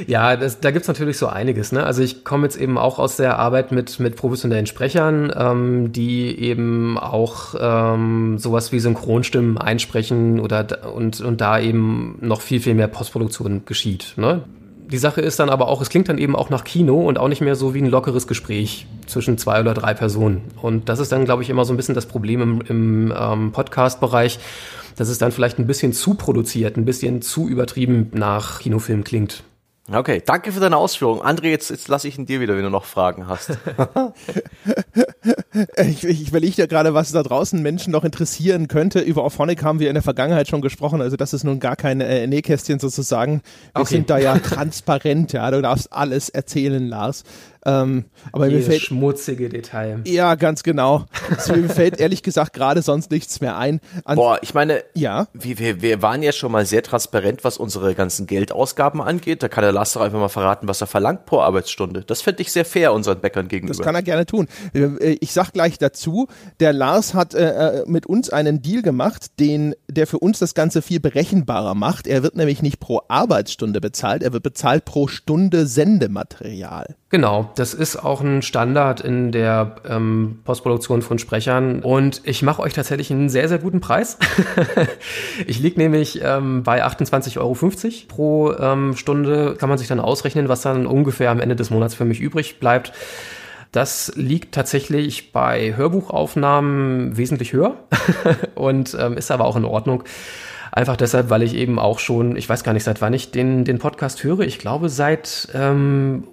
D: Ja, das, da gibt's natürlich so einiges. Ne? Also ich komme jetzt eben auch aus der Arbeit mit, mit professionellen Sprechern, ähm, die eben auch ähm, sowas wie Synchronstimmen einsprechen oder und, und da eben noch viel, viel mehr Postproduktion geschieht. Ne? Die Sache ist dann aber auch, es klingt dann eben auch nach Kino und auch nicht mehr so wie ein lockeres Gespräch zwischen zwei oder drei Personen. Und das ist dann, glaube ich, immer so ein bisschen das Problem im, im ähm, Podcast-Bereich, dass es dann vielleicht ein bisschen zu produziert, ein bisschen zu übertrieben nach Kinofilm klingt.
C: Okay, danke für deine Ausführung. André, jetzt, jetzt lasse ich ihn dir wieder, wenn du noch Fragen hast. [LAUGHS]
A: ich ich überlege ja gerade, was da draußen Menschen noch interessieren könnte. Über Auphonic haben wir in der Vergangenheit schon gesprochen, also das ist nun gar kein äh, Nähkästchen sozusagen. Wir okay. sind da ja [LAUGHS] transparent, ja, du darfst alles erzählen, Lars. Ähm, aber
D: Jedes
A: mir fällt
D: schmutzige Detail.
A: Ja, ganz genau. Also mir fällt ehrlich gesagt gerade sonst nichts mehr ein.
C: An Boah, ich meine, ja, wir, wir, wir waren ja schon mal sehr transparent, was unsere ganzen Geldausgaben angeht. Da kann der Lars doch einfach mal verraten, was er verlangt pro Arbeitsstunde. Das fände ich sehr fair unseren Bäckern gegenüber.
A: Das kann er gerne tun. Äh, ich sag gleich dazu, der Lars hat äh, äh, mit uns einen Deal gemacht, den, der für uns das Ganze viel berechenbarer macht. Er wird nämlich nicht pro Arbeitsstunde bezahlt, er wird bezahlt pro Stunde Sendematerial.
D: Genau, das ist auch ein Standard in der ähm, Postproduktion von Sprechern und ich mache euch tatsächlich einen sehr, sehr guten Preis. [LAUGHS] ich lieg nämlich ähm, bei 28,50 Euro pro ähm, Stunde, kann man sich dann ausrechnen, was dann ungefähr am Ende des Monats für mich übrig bleibt. Das liegt tatsächlich bei Hörbuchaufnahmen wesentlich höher [LAUGHS] und ähm, ist aber auch in Ordnung. Einfach deshalb, weil ich eben auch schon, ich weiß gar nicht, seit wann ich den, den Podcast höre. Ich glaube, seit ähm,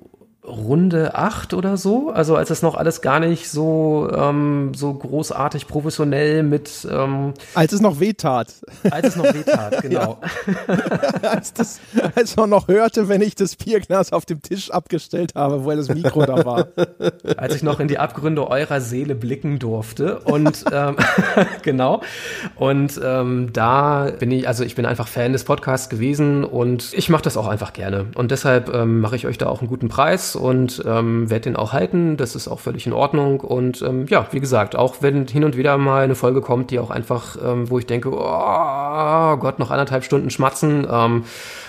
D: Runde 8 oder so, also als es noch alles gar nicht so, ähm, so großartig professionell mit ähm,
A: Als es noch wehtat.
D: Als es noch wehtat, [LAUGHS] genau. [LAUGHS]
A: als, das, als man noch hörte, wenn ich das Bierglas auf dem Tisch abgestellt habe, wo das Mikro da war. [LAUGHS]
D: Als ich noch in die Abgründe eurer Seele blicken durfte. Und ähm, genau. Und ähm, da bin ich, also ich bin einfach Fan des Podcasts gewesen und ich mache das auch einfach gerne. Und deshalb ähm, mache ich euch da auch einen guten Preis und ähm, werde den auch halten. Das ist auch völlig in Ordnung. Und ähm, ja, wie gesagt, auch wenn hin und wieder mal eine Folge kommt, die auch einfach, ähm, wo ich denke, oh Gott, noch anderthalb Stunden schmatzen. Ähm,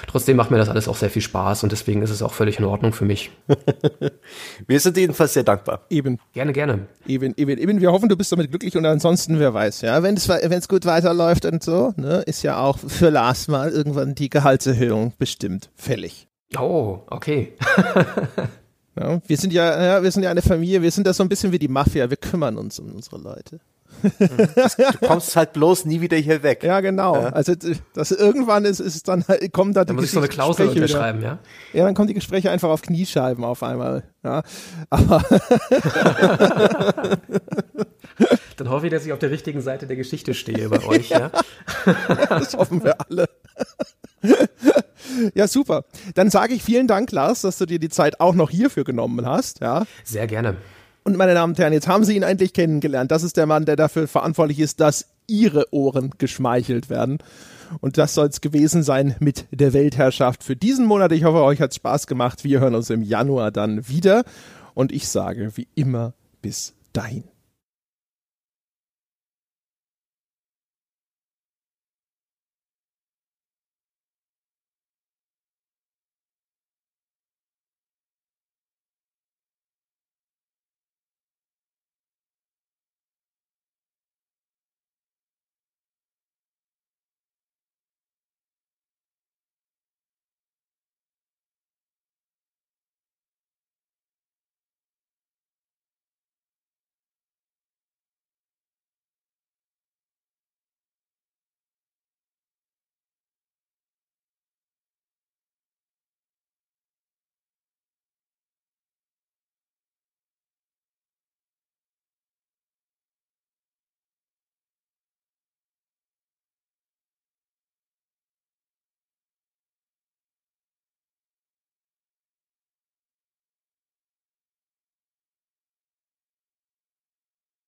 D: trotzdem macht mir das alles auch sehr viel Spaß und deswegen ist es auch völlig in Ordnung für mich. [LAUGHS]
C: wir sind jedenfalls sehr dankbar.
A: Eben.
D: Gerne, gerne.
A: Eben, eben, eben. Wir hoffen, du bist damit glücklich und ansonsten, wer weiß, ja, wenn es wenn es gut weiterläuft und so, ne, ist ja auch für Lars mal irgendwann die Gehaltserhöhung bestimmt fällig.
D: Oh, okay. [LAUGHS]
A: ja, wir sind ja, ja, wir sind ja eine Familie, wir sind da so ein bisschen wie die Mafia, wir kümmern uns um unsere Leute.
C: du kommst halt bloß nie wieder hier weg.
A: Ja, genau. Ja. Also das irgendwann ist, ist dann halt, kommen da
D: die muss ich so eine Klausel unterschreiben, ja?
A: Ja, dann kommen die Gespräche einfach auf Kniescheiben auf einmal. Ja, aber [LAUGHS]
D: dann hoffe ich, dass ich auf der richtigen Seite der Geschichte stehe bei euch. Ja?
A: das hoffen wir alle. [LAUGHS] Ja, super. Dann sage ich vielen Dank, Lars, dass du dir die Zeit auch noch hierfür genommen hast. Ja.
D: Sehr gerne.
A: Und meine Damen und Herren, jetzt haben Sie ihn endlich kennengelernt. Das ist der Mann, der dafür verantwortlich ist, dass Ihre Ohren geschmeichelt werden. Und das soll es gewesen sein mit der Weltherrschaft für diesen Monat. Ich hoffe, euch hat Spaß gemacht. Wir hören uns im Januar dann wieder. Und ich sage wie immer bis dahin.